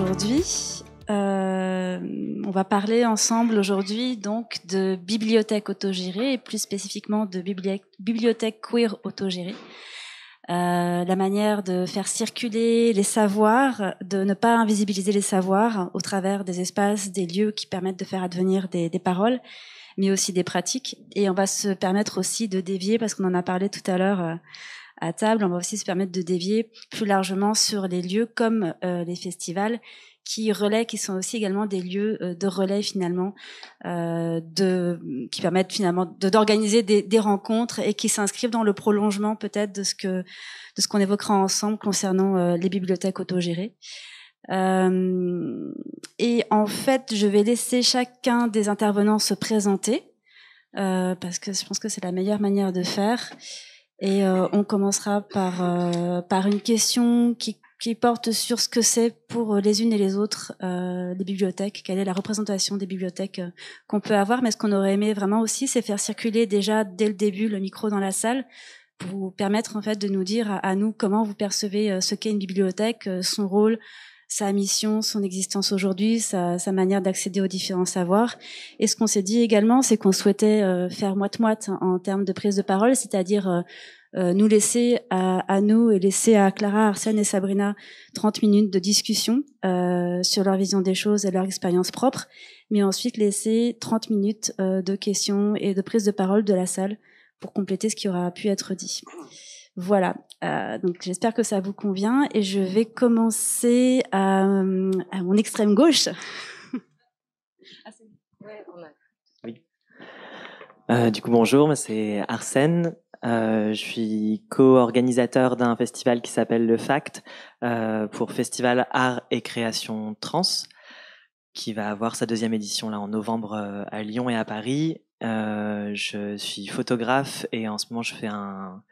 aujourd'hui. Euh, on va parler ensemble aujourd'hui donc de bibliothèque autogérée et plus spécifiquement de bibliothèque queer autogérée. Euh, la manière de faire circuler les savoirs, de ne pas invisibiliser les savoirs au travers des espaces, des lieux qui permettent de faire advenir des, paroles, mais aussi des pratiques. Et on va se permettre aussi de dévier, parce qu'on en a parlé tout à l'heure euh, à table, on va aussi se permettre de dévier plus largement sur les lieux comme euh, les festivals qui relaient, qui sont aussi également des lieux euh, de relais finalement, euh, de, qui permettent finalement d'organiser des, des, rencontres et qui s'inscrivent dans le prolongement peut-être de ce que de ce qu'on évoquera ensemble concernant euh, les bibliothèques autogérées. Euh, et en fait, je vais laisser chacun des intervenants se présenter euh, parce que je pense que c'est la meilleure manière de faire. Et on commencera par par une question qui qui porte sur ce que c'est pour euh, les unes et les autres euh, les bibliothèques, quelle est la représentation des bibliothèques euh, qu'on peut avoir? Mais ce qu'on aurait aimé vraiment aussi, c'est faire circuler déjà dès le début le micro dans la salle pour vous permettre en fait de nous dire à, nous comment vous percevez euh, ce qu'est une bibliothèque, son rôle, sa mission, son existence aujourd'hui, sa, sa, manière d'accéder aux différents savoirs. Et ce qu'on s'est dit également, c'est qu'on souhaitait faire moite-moite en termes de prise de parole, c'est-à-dire euh, nous laisser à, à, nous et laisser à Clara, Arsène et Sabrina 30 minutes de discussion euh, sur leur vision des choses et leur expérience propre, mais ensuite laisser 30 minutes euh, de questions et de prise de parole de la salle pour compléter ce qui aura pu être dit. Voilà, euh, donc j'espère que ça vous convient et je vais commencer à, à mon extrême gauche. oui. Euh, du coup, bonjour, c'est Arsène. Euh, je suis co-organisateur d'un festival qui s'appelle Le Fact euh, pour Festival Art et Création Trans, qui va avoir sa deuxième édition là en novembre euh, à Lyon et à Paris. Euh, je suis photographe et en ce moment je fais un,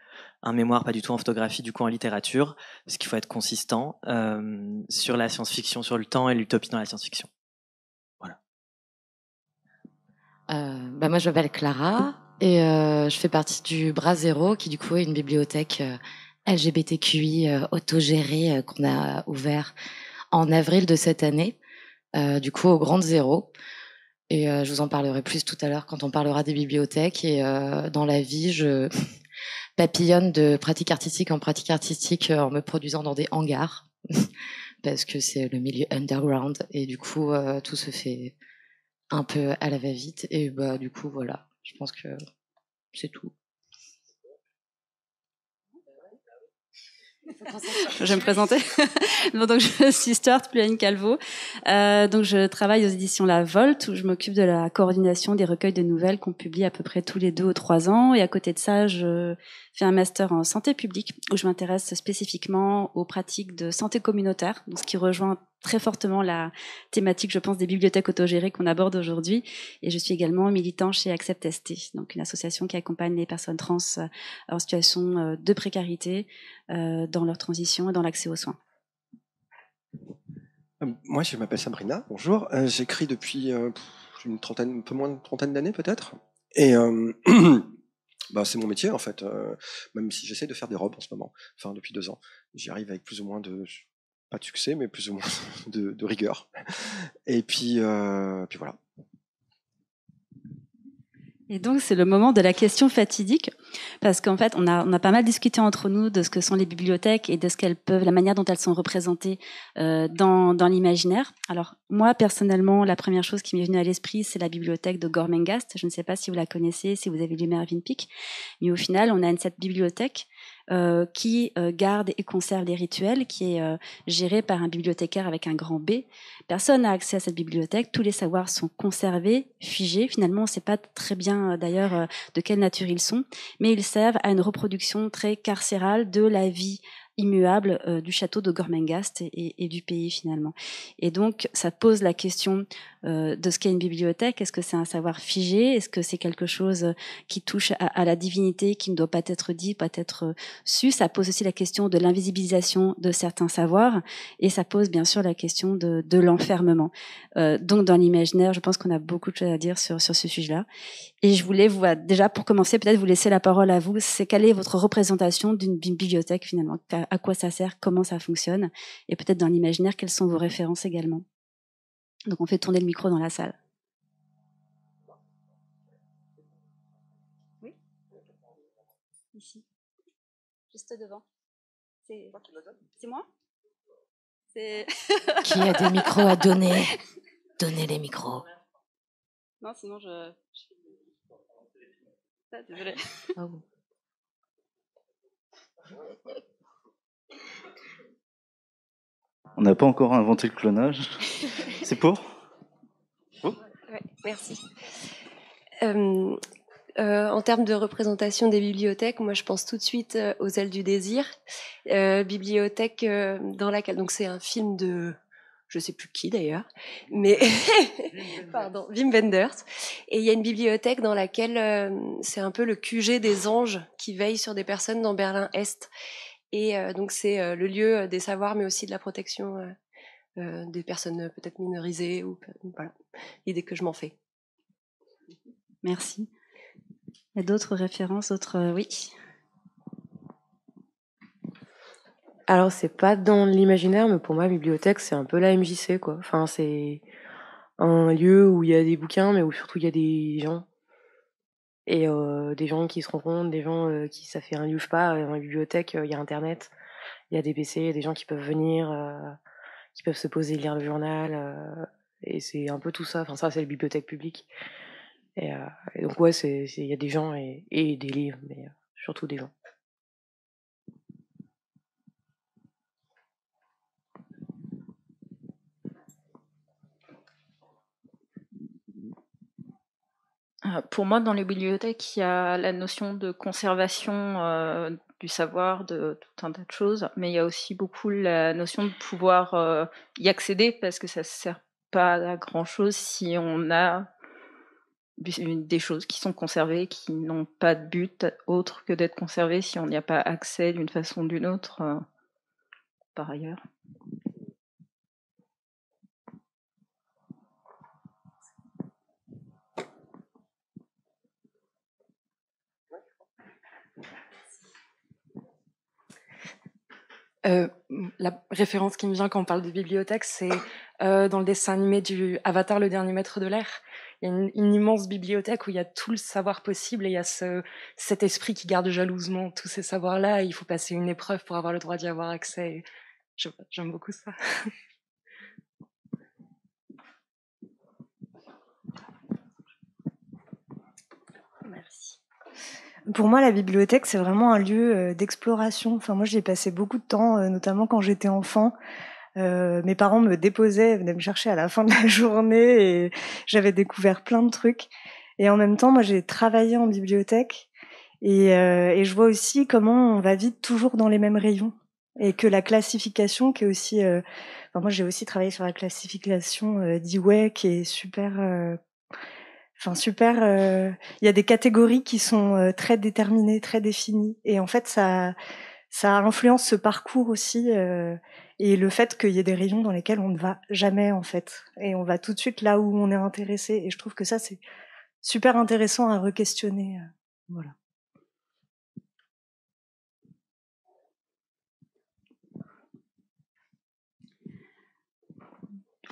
un mémoire pas du tout en photographie, du coup en littérature, parce qu'il faut être consistant euh, sur la science-fiction, sur le temps et l'utopie dans la science-fiction. Voilà. bah moi je m'appelle Clara. Et euh, je fais partie du Bras Zéro, qui du coup est une bibliothèque euh, LGBTQI euh, autogérée euh, qu'on a ouvert en avril de cette année, euh, du coup au Grand Zéro. Et je vous en parlerai plus tout à l'heure quand on parlera des bibliothèques. Et dans la vie, je papillonne de pratique artistique en pratique artistique en me produisant dans des hangars, parce que c'est le milieu underground. Et du coup, tout se fait un peu à la va-vite. Et bah du coup, voilà je pense que c'est tout. Je vais me présenter. donc je suis Stuart Pluen Calvo. Euh, donc je travaille aux éditions La Volte où je m'occupe de la coordination des recueils de nouvelles qu'on publie à peu près tous les deux ou trois ans. Et à côté de ça, je fais un master en santé publique où je m'intéresse spécifiquement aux pratiques de santé communautaire, donc ce qui rejoint très fortement la thématique, je pense, des bibliothèques autogérées qu'on aborde aujourd'hui. Et je suis également militant chez Accept ST, donc une association qui accompagne les personnes trans euh, en situation euh, de précarité euh, dans leur transition et dans l'accès aux soins. Moi, je m'appelle Sabrina. Bonjour. J'écris depuis une trentaine, un peu moins de trentaine d'années peut-être. Et bah, c'est mon métier en fait, même si j'essaie de faire des robes en ce moment, enfin depuis deux ans. J'y arrive avec plus ou moins de, pas de succès, mais plus ou moins de, rigueur. Et puis, euh, puis voilà. Et donc, c'est le moment de la question fatidique, parce qu'en fait, on a, pas mal discuté entre nous de ce que sont les bibliothèques et de ce qu'elles peuvent, la manière dont elles sont représentées euh, dans, dans l'imaginaire. Alors, moi, personnellement, la première chose qui m'est venue à l'esprit, c'est la bibliothèque de Gormenghast. Je ne sais pas si vous la connaissez, si vous avez lu Mervyn Peake, mais au final, on a cette bibliothèque euh, qui euh, garde et conserve les rituels, qui est euh, géré par un bibliothécaire avec un grand B. Personne n'a accès à cette bibliothèque, tous les savoirs sont conservés, figés. Finalement, on ne sait pas très bien d'ailleurs de quelle nature ils sont, mais ils servent à une reproduction très carcérale de la vie immuable euh, du château de Gormenghast et, et, du pays finalement. Et donc, ça pose la question euh, de ce qu'est une bibliothèque? Est-ce que c'est un savoir figé? Est-ce que c'est quelque chose qui touche à, la divinité, qui ne doit pas être dit, pas être su? Ça pose aussi la question de l'invisibilisation de certains savoirs et ça pose bien sûr la question de, de l'enfermement. Euh, donc dans l'imaginaire, je pense qu'on a beaucoup de choses à dire sur, sur ce sujet-là. Et je voulais vous, déjà pour commencer, peut-être vous laisser la parole à vous. C'est quelle est votre représentation d'une bibliothèque finalement? À quoi ça sert? Comment ça fonctionne? Et peut-être dans l'imaginaire, quelles sont vos références également? Donc on fait tourner le micro dans la salle. Oui Ici. Juste devant. C'est moi? Qui a des micros à donner? Donnez les micros. Non, sinon je. Ah, désolée. Ah On n'a pas encore inventé le clonage. C'est pour? Merci. Euh, euh, en termes de représentation des bibliothèques, moi je pense tout de suite euh, aux ailes du désir. bibliothèque dans laquelle, donc c'est un film de je sais plus qui d'ailleurs, mais pardon, Wim Wenders. Et il y a une bibliothèque dans laquelle euh, c'est un peu le QG des anges qui veillent sur des personnes dans Berlin Est. Et euh, donc c'est euh, le lieu des savoirs, mais aussi de la protection des personnes peut-être minorisées ou voilà l'idée que je m'en fais. Merci. Il y a d'autres références, d'autres oui. Alors, c'est pas dans l'imaginaire, mais pour moi, bibliothèque, c'est un peu la MJC, quoi. Enfin, c'est un lieu où il y a des bouquins, mais où surtout il y a des gens. Et euh, des gens qui se rencontrent, des gens euh, qui, ça fait un lieu, je sais pas, dans la bibliothèque, euh, il y a Internet, il y a des PC, il y a des gens qui peuvent venir, qui peuvent se poser, lire le journal. et c'est un peu tout ça. Enfin, ça, c'est la bibliothèque publique. Et, donc, ouais, il y a des gens et, et des livres, mais surtout des gens. Euh, pour moi, dans les bibliothèques, il y a la notion de conservation euh, du savoir, de tout un tas de choses, mais il y a aussi beaucoup la notion de pouvoir euh, y accéder parce que ça ne sert pas à grand chose si on a des choses qui sont conservées, qui n'ont pas de but autre que d'être conservées si on n'y a pas accès d'une façon ou d'une autre par ailleurs. Euh, la référence qui me vient quand on parle de bibliothèque, c'est euh, dans le dessin animé du Avatar, le dernier maître de l'air. Il y a une, immense bibliothèque où il y a tout le savoir possible et il y a ce, cet esprit qui garde jalousement tous ces savoirs-là. Il faut passer une épreuve pour avoir le droit d'y avoir accès. J'aime beaucoup ça. Pour moi, la bibliothèque, c'est vraiment un lieu euh, d'exploration. Enfin, moi, j'y ai passé beaucoup de temps, euh, notamment quand j'étais enfant. Euh, mes parents me déposaient, venaient me chercher à la fin de la journée et j'avais découvert plein de trucs. Et en même temps, moi, j'ai travaillé en bibliothèque et, et, je vois aussi comment on va vite toujours dans les mêmes rayons et que la classification, qui est aussi, enfin, moi, j'ai aussi travaillé sur la classification euh, d'Iway, qui est super Enfin super. Euh, il y a des catégories qui sont euh, très déterminées, très définies, et en fait ça ça influence ce parcours aussi euh, et le fait qu'il y ait des rayons dans lesquels on ne va jamais en fait, et on va tout de suite là où on est intéressé. Et je trouve que ça c'est super intéressant à re-questionner. voilà.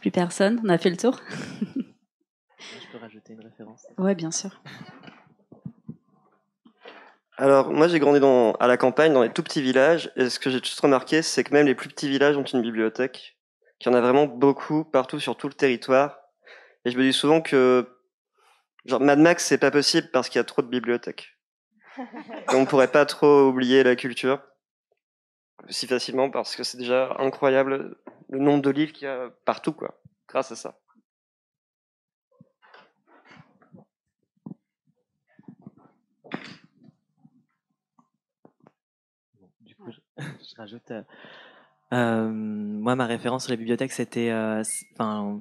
Plus personne, on a fait le tour? rajouter une référence Oui, bien sûr. Alors, moi, j'ai grandi dans, à la campagne, dans les tout petits villages, et ce que j'ai juste remarqué, c'est que même les plus petits villages ont une bibliothèque, qu'il y en a vraiment beaucoup, partout, sur tout le territoire. Et je me dis souvent que, genre, Mad Max, c'est pas possible parce qu'il y a trop de bibliothèques. Et on pourrait pas trop oublier la culture si facilement parce que c'est déjà incroyable le nombre de livres qu'il y a partout, quoi, grâce à ça. je rajoute. Euh, euh, moi, ma référence sur les bibliothèques, c'était, euh, enfin,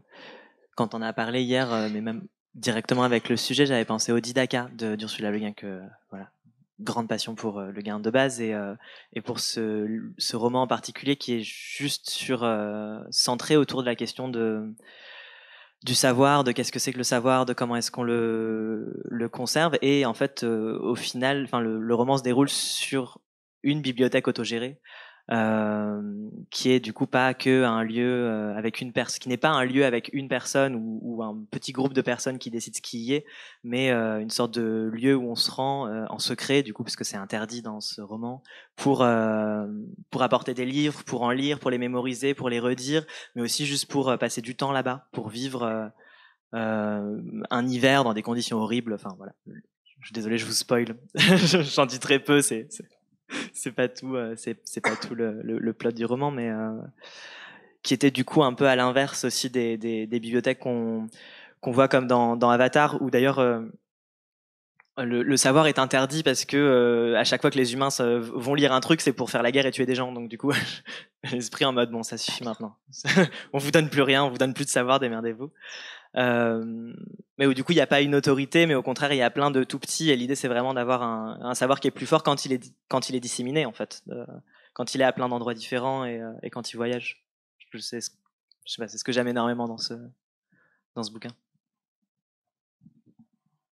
quand on a parlé hier, euh, mais même directement avec le sujet, j'avais pensé au Didaka de d'Ursula Le Guin, que voilà, grande passion pour euh, Le Guin de base et, euh, et pour ce, ce roman en particulier qui est juste sur centré autour de la question de du savoir, de qu'est-ce que c'est que le savoir, de comment est-ce qu'on le, le conserve. Et en fait, au final, enfin, le, le roman se déroule sur une bibliothèque autogérée euh, qui est du coup pas que un lieu euh, avec une personne, qui n'est pas un lieu avec une personne ou, un petit groupe de personnes qui décident ce qui y est, mais euh, une sorte de lieu où on se rend euh, en secret, du coup parce que c'est interdit dans ce roman, pour pour apporter des livres, pour en lire, pour les mémoriser, pour les redire, mais aussi juste pour passer du temps là-bas, pour vivre un hiver dans des conditions horribles. Enfin voilà. Je suis désolé, je vous spoil. J'en dis très peu. C'est c'est pas tout, euh, c'est pas tout le, plot du roman, mais euh, qui était du coup un peu à l'inverse aussi des, bibliothèques qu'on voit comme dans, dans Avatar, où d'ailleurs euh, le, le, savoir est interdit parce que à chaque fois que les humains vont lire un truc, c'est pour faire la guerre et tuer des gens. Donc du coup, l'esprit en mode bon, ça suffit maintenant. on vous donne plus rien, on vous donne plus de savoir, démerdez-vous. Euh, mais où du coup il n'y a pas une autorité, mais au contraire il y a plein de tout petits. Et l'idée c'est vraiment d'avoir un, savoir qui est plus fort quand il est quand il est disséminé en fait, quand il est à plein d'endroits différents et, euh, quand il voyage. Je sais, pas, c'est ce que j'aime énormément dans ce dans ce bouquin.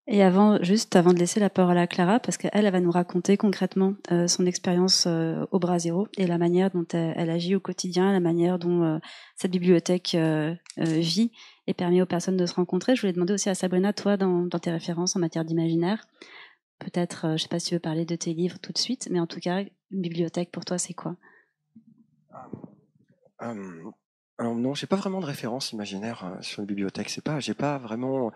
Et avant, juste avant de laisser la parole à Clara, parce qu'elle, elle va nous raconter concrètement euh, son expérience au Brasero et la manière dont elle, agit au quotidien, la manière dont euh, cette bibliothèque vit et permet aux personnes de se rencontrer. Je voulais demander aussi à Sabrina, toi, dans, tes références en matière d'imaginaire, peut-être, je ne sais pas si tu veux parler de tes livres tout de suite, mais en tout cas, une bibliothèque pour toi, c'est quoi? Um, alors non, j'ai pas vraiment de référence imaginaire euh, sur une bibliothèque. C'est pas, j'ai pas vraiment.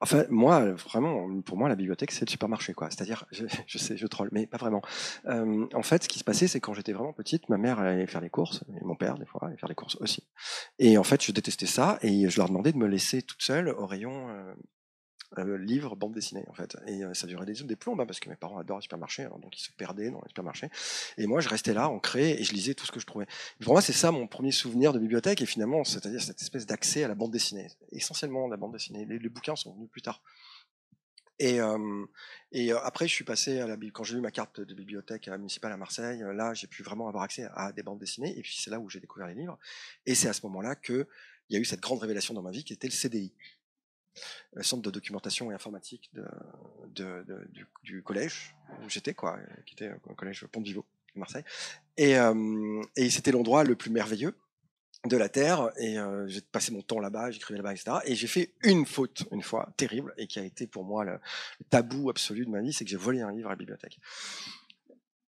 Enfin, moi, vraiment, pour moi, la bibliothèque, c'est le supermarché, quoi. C'est-à-dire, je, je, sais, je troll, mais pas vraiment. Euh, en fait, ce qui se passait, c'est quand j'étais vraiment petite, ma mère allait faire les courses, et mon père, des fois, allait faire les courses aussi. Et en fait, je détestais ça, et je leur demandais de me laisser toute seule au rayon euh, euh, livre, bande dessinée en fait. Et euh, ça durait des, des plombes hein, parce que mes parents adorent les supermarchés, hein, donc ils se perdaient dans les supermarchés. Et moi, je restais là, ancré, et je lisais tout ce que je trouvais. pour moi, c'est ça mon premier souvenir de bibliothèque, et finalement, c'est-à-dire cette espèce d'accès à la bande dessinée, essentiellement la bande dessinée. Les, bouquins sont venus plus tard. Et, euh, et après, je suis passé à la quand j'ai eu ma carte de bibliothèque municipale à Marseille. Là, j'ai pu vraiment avoir accès à des bandes dessinées. Et puis c'est là où j'ai découvert les livres. Et c'est à ce moment-là que il y a eu cette grande révélation dans ma vie qui était le CDI centre de documentation et informatique du, collège où j'étais, quoi, qui était un collège Pont de Vivo, Marseille. Et, euh, et c'était l'endroit le plus merveilleux de la Terre. Et euh, j'ai passé mon temps là-bas, j'écrivais là-bas, etc. Et j'ai fait une faute, une fois, terrible, et qui a été pour moi le, tabou absolu de ma vie, c'est que j'ai volé un livre à la bibliothèque.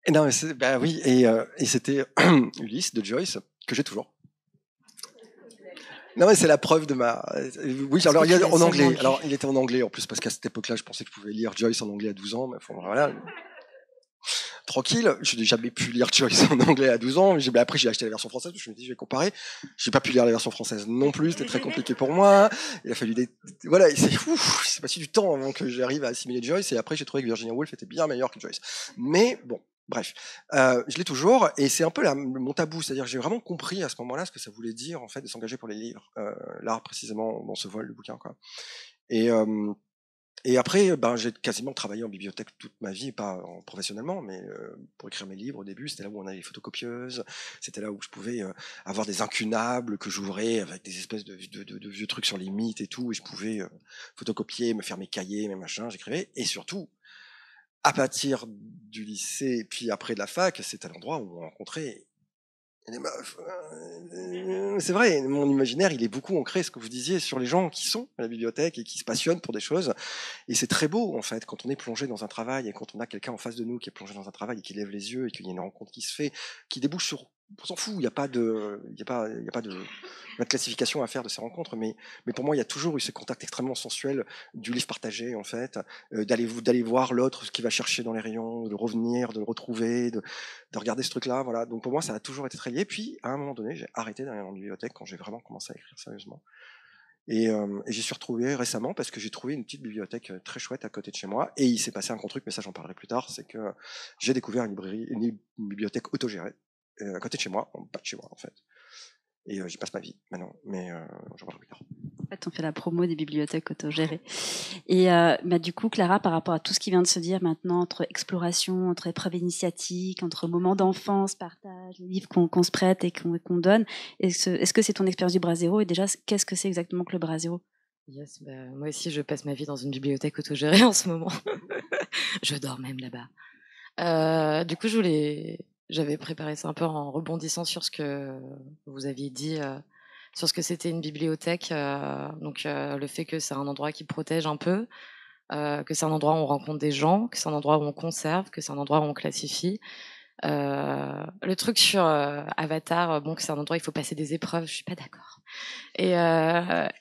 Et non, bah oui, euh, et c'était Ulysse de Joyce, que j'ai toujours. Non, mais c'est la preuve de ma. Oui, alors il en anglais. Alors il était en anglais en plus parce qu'à cette époque-là, je pensais que je pouvais lire Joyce en anglais à 12 ans. Mais enfin, voilà. Tranquille, je n'ai jamais pu lire Joyce en anglais à 12 ans. Après, j'ai acheté la version française. Je me dis, je vais comparer. J'ai pas pu lire la version française non plus. C'était très compliqué pour moi. Il a fallu des. Voilà, c'est c'est passé du temps avant que j'arrive à assimiler Joyce. Et après, j'ai trouvé que Virginia Woolf était bien meilleure que Joyce. Mais bon, Bref, euh, je l'ai toujours, et c'est un peu la, mon tabou, c'est-à-dire j'ai vraiment compris à ce moment-là ce que ça voulait dire en fait de s'engager pour les livres, euh, là précisément dans ce vol, le bouquin quoi. Et euh, et après, ben, j'ai quasiment travaillé en bibliothèque toute ma vie, pas en, professionnellement, mais euh, pour écrire mes livres au début, c'était là où on avait les photocopieuses, c'était là où je pouvais euh, avoir des incunables que j'ouvrais avec des espèces de, de, de, de, vieux trucs sur les mythes et tout, et je pouvais euh, photocopier, me faire mes cahiers, mes machins, j'écrivais, et surtout, à partir du lycée, puis après de la fac, c'était l'endroit où on rencontrait des meufs. Euh, c'est vrai, mon imaginaire, il est beaucoup ancré, ce que vous disiez, sur les gens qui sont à la bibliothèque et qui se passionnent pour des choses. Et c'est très beau, en fait, quand on est plongé dans un travail et quand on a quelqu'un en face de nous qui est plongé dans un travail et qui lève les yeux et qu'il y a une rencontre qui se fait, qui débouche sur on s'en fout, il n'y a pas de, classification à faire de ces rencontres, mais, pour moi, il y a toujours eu ce contact extrêmement sensuel du livre partagé, en fait, euh, d'aller, voir l'autre, ce qu'il va chercher dans les rayons, de revenir, de le retrouver, de, de regarder ce truc-là, voilà. Donc pour moi, ça a toujours été très lié. Puis, à un moment donné, j'ai arrêté d'aller dans une bibliothèque quand j'ai vraiment commencé à écrire sérieusement. Et, euh, et j'y suis retrouvé récemment parce que j'ai trouvé une petite bibliothèque euh, très chouette à côté de chez moi. Et il s'est passé un grand truc, mais ça j'en parlerai plus tard, c'est que j'ai découvert une librairie, une bibliothèque autogérée à côté de chez moi, en bas de chez moi en fait. Et euh, j'y passe ma vie maintenant, mais euh, j'en parlerai plus tard. En fait, on fait la promo des bibliothèques autogérées. Et euh, bah, du coup, Clara, par rapport à tout ce qui vient de se dire maintenant, entre exploration, entre épreuve initiatique, entre moments d'enfance, partage, les livres qu'on se prête et qu'on donne, est-ce que c'est ton expérience du bras zéro Et déjà, qu'est-ce que c'est exactement que le bras zéro Yes, bah, moi aussi, je passe ma vie dans une bibliothèque autogérée en ce moment. je dors même là-bas. Euh, du coup, je voulais, j'avais préparé ça un peu en rebondissant sur ce que vous aviez dit. Euh, sur ce que c'était une bibliothèque. Euh, donc euh, le fait que c'est un endroit qui protège un peu, que c'est un endroit où on rencontre des gens, que c'est un endroit où on conserve, que c'est un endroit où on classifie. le truc sur Avatar, bon, que c'est un endroit où il faut passer des épreuves, je suis pas d'accord. Et,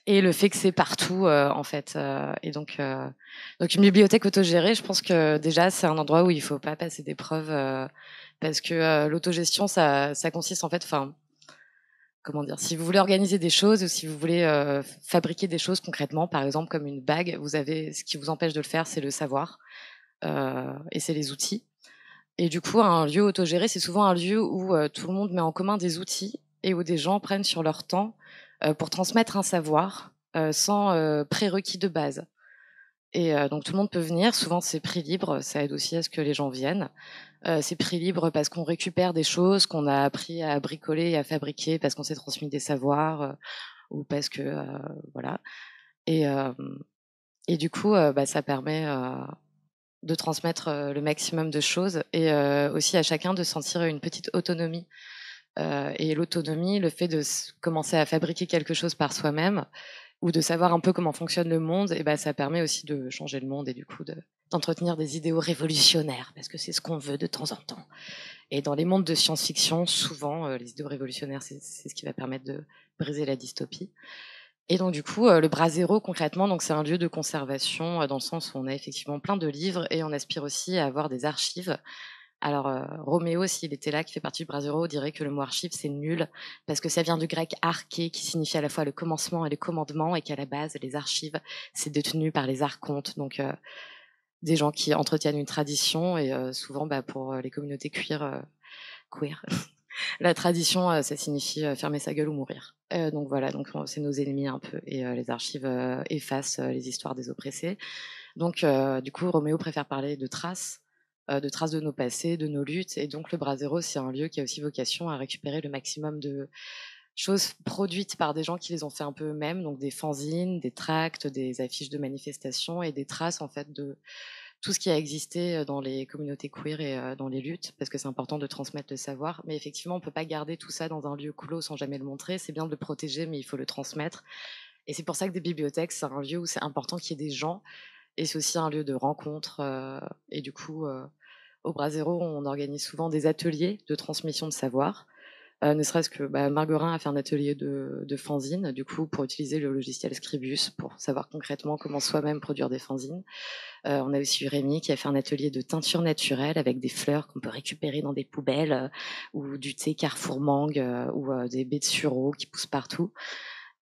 et le fait que c'est partout, en fait. et donc, donc une bibliothèque autogérée, je pense que déjà c'est un endroit où il faut pas passer d'épreuves parce que l'autogestion, ça, ça consiste en fait, enfin comment dire, si vous voulez organiser des choses ou si vous voulez euh, fabriquer des choses concrètement, par exemple comme une bague, vous avez ce qui vous empêche de le faire, c'est le savoir euh, et c'est les outils. Et du coup, un lieu autogéré, c'est souvent un lieu où euh, tout le monde met en commun des outils et où des gens prennent sur leur temps pour transmettre un savoir sans prérequis de base. Et donc tout le monde peut venir. Souvent c'est prix libre, ça aide aussi à ce que les gens viennent. Euh, c'est prix libre parce qu'on récupère des choses qu'on a appris à bricoler et à fabriquer parce qu'on s'est transmis des savoirs euh, ou parce que euh, voilà. Et, et du coup, bah, ça permet de transmettre le maximum de choses et aussi à chacun de sentir une petite autonomie. et l'autonomie, le fait de commencer à fabriquer quelque chose par soi-même ou de savoir un peu comment fonctionne le monde, et bah, ça permet aussi de changer le monde et du coup de, d'entretenir des idéaux révolutionnaires, parce que c'est ce qu'on veut de temps en temps. Et dans les mondes de science-fiction, souvent, euh, les idéaux révolutionnaires, c'est ce qui va permettre de briser la dystopie. Et donc du coup, euh, le bras zéro concrètement, c'est un lieu de conservation euh, dans le sens où on a effectivement plein de livres et on aspire aussi à avoir des archives. Alors Roméo, s'il était là, qui fait partie du bras zéro, dirait que le mot archive c'est nul parce que ça vient du grec arché, qui signifie à la fois le commencement et le commandement, et qu'à la base les archives c'est détenu par les archontes. Donc des gens qui entretiennent une tradition et euh, souvent bah, pour euh, les communautés queer, euh, la tradition ça signifie fermer sa gueule ou mourir. donc voilà, donc c'est nos ennemis un peu et les archives effacent les histoires des oppressés. Donc du coup Roméo préfère parler de traces de traces de nos passés, de nos luttes. Et donc le Brasero, c'est un lieu qui a aussi vocation à récupérer le maximum de choses produites par des gens qui les ont fait un peu eux-mêmes, donc des fanzines, des tracts, des affiches de manifestations et des traces en fait de tout ce qui a existé dans les communautés queer et dans les luttes, parce que c'est important de transmettre le savoir. Mais effectivement, on peut pas garder tout ça dans un lieu clos sans jamais le montrer. C'est bien de le protéger, mais il faut le transmettre. Et c'est pour ça que des bibliothèques, c'est un lieu où c'est important qu'il y ait des gens, et c'est aussi un lieu de rencontre. et du coup, au Brasero, on organise souvent des ateliers de transmission de savoir. Euh, ne serait-ce que bah, Marguerin a fait un atelier de, de fanzine, du coup, pour utiliser le logiciel Scribus pour savoir concrètement comment soi-même produire des fanzines. Euh, on a aussi Rémi qui a fait un atelier de teinture naturelle avec des fleurs qu'on peut récupérer dans des poubelles euh, ou du thé Carrefour Mangue ou des baies de sureau qui poussent partout.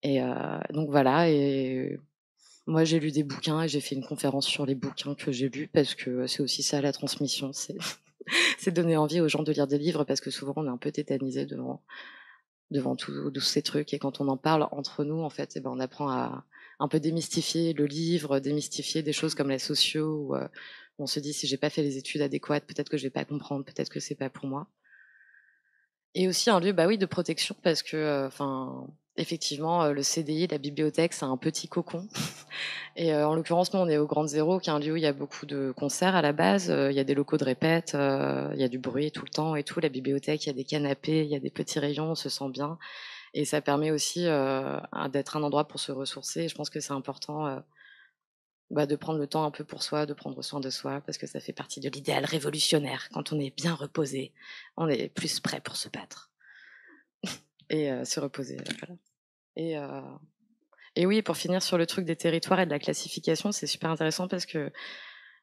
Et donc voilà. Et moi, j'ai lu des bouquins et j'ai fait une conférence sur les bouquins que j'ai lus parce que c'est aussi ça la transmission. c'est donner envie aux gens de lire des livres parce que souvent on est un peu tétanisé devant devant tous ces trucs. Et quand on en parle entre nous en fait eh ben on apprend à un peu démystifier le livre démystifier des choses comme les sociaux où, euh, on se dit si j'ai pas fait les études adéquates peut-être que je vais pas comprendre peut-être que c'est pas pour moi. Et aussi un lieu bah oui de protection parce que euh, enfin effectivement, euh, le CDI, la bibliothèque, c'est un petit cocon. Et euh, en l'occurrence, nous, on est au Grand Zéro, qui est un lieu où il y a beaucoup de concerts à la base. Euh, il y a des locaux de répète, il y a du bruit tout le temps et tout. La bibliothèque, il y a des canapés, il y a des petits rayons, on se sent bien. Et ça permet aussi d'être un endroit pour se ressourcer. je pense que c'est important bah, de prendre le temps un peu pour soi, de prendre soin de soi, parce que ça fait partie de l'idéal révolutionnaire. Quand on est bien reposé, on est plus prêt pour se battre et se reposer. Et, et oui, pour finir sur le truc des territoires et de la classification, c'est super intéressant parce que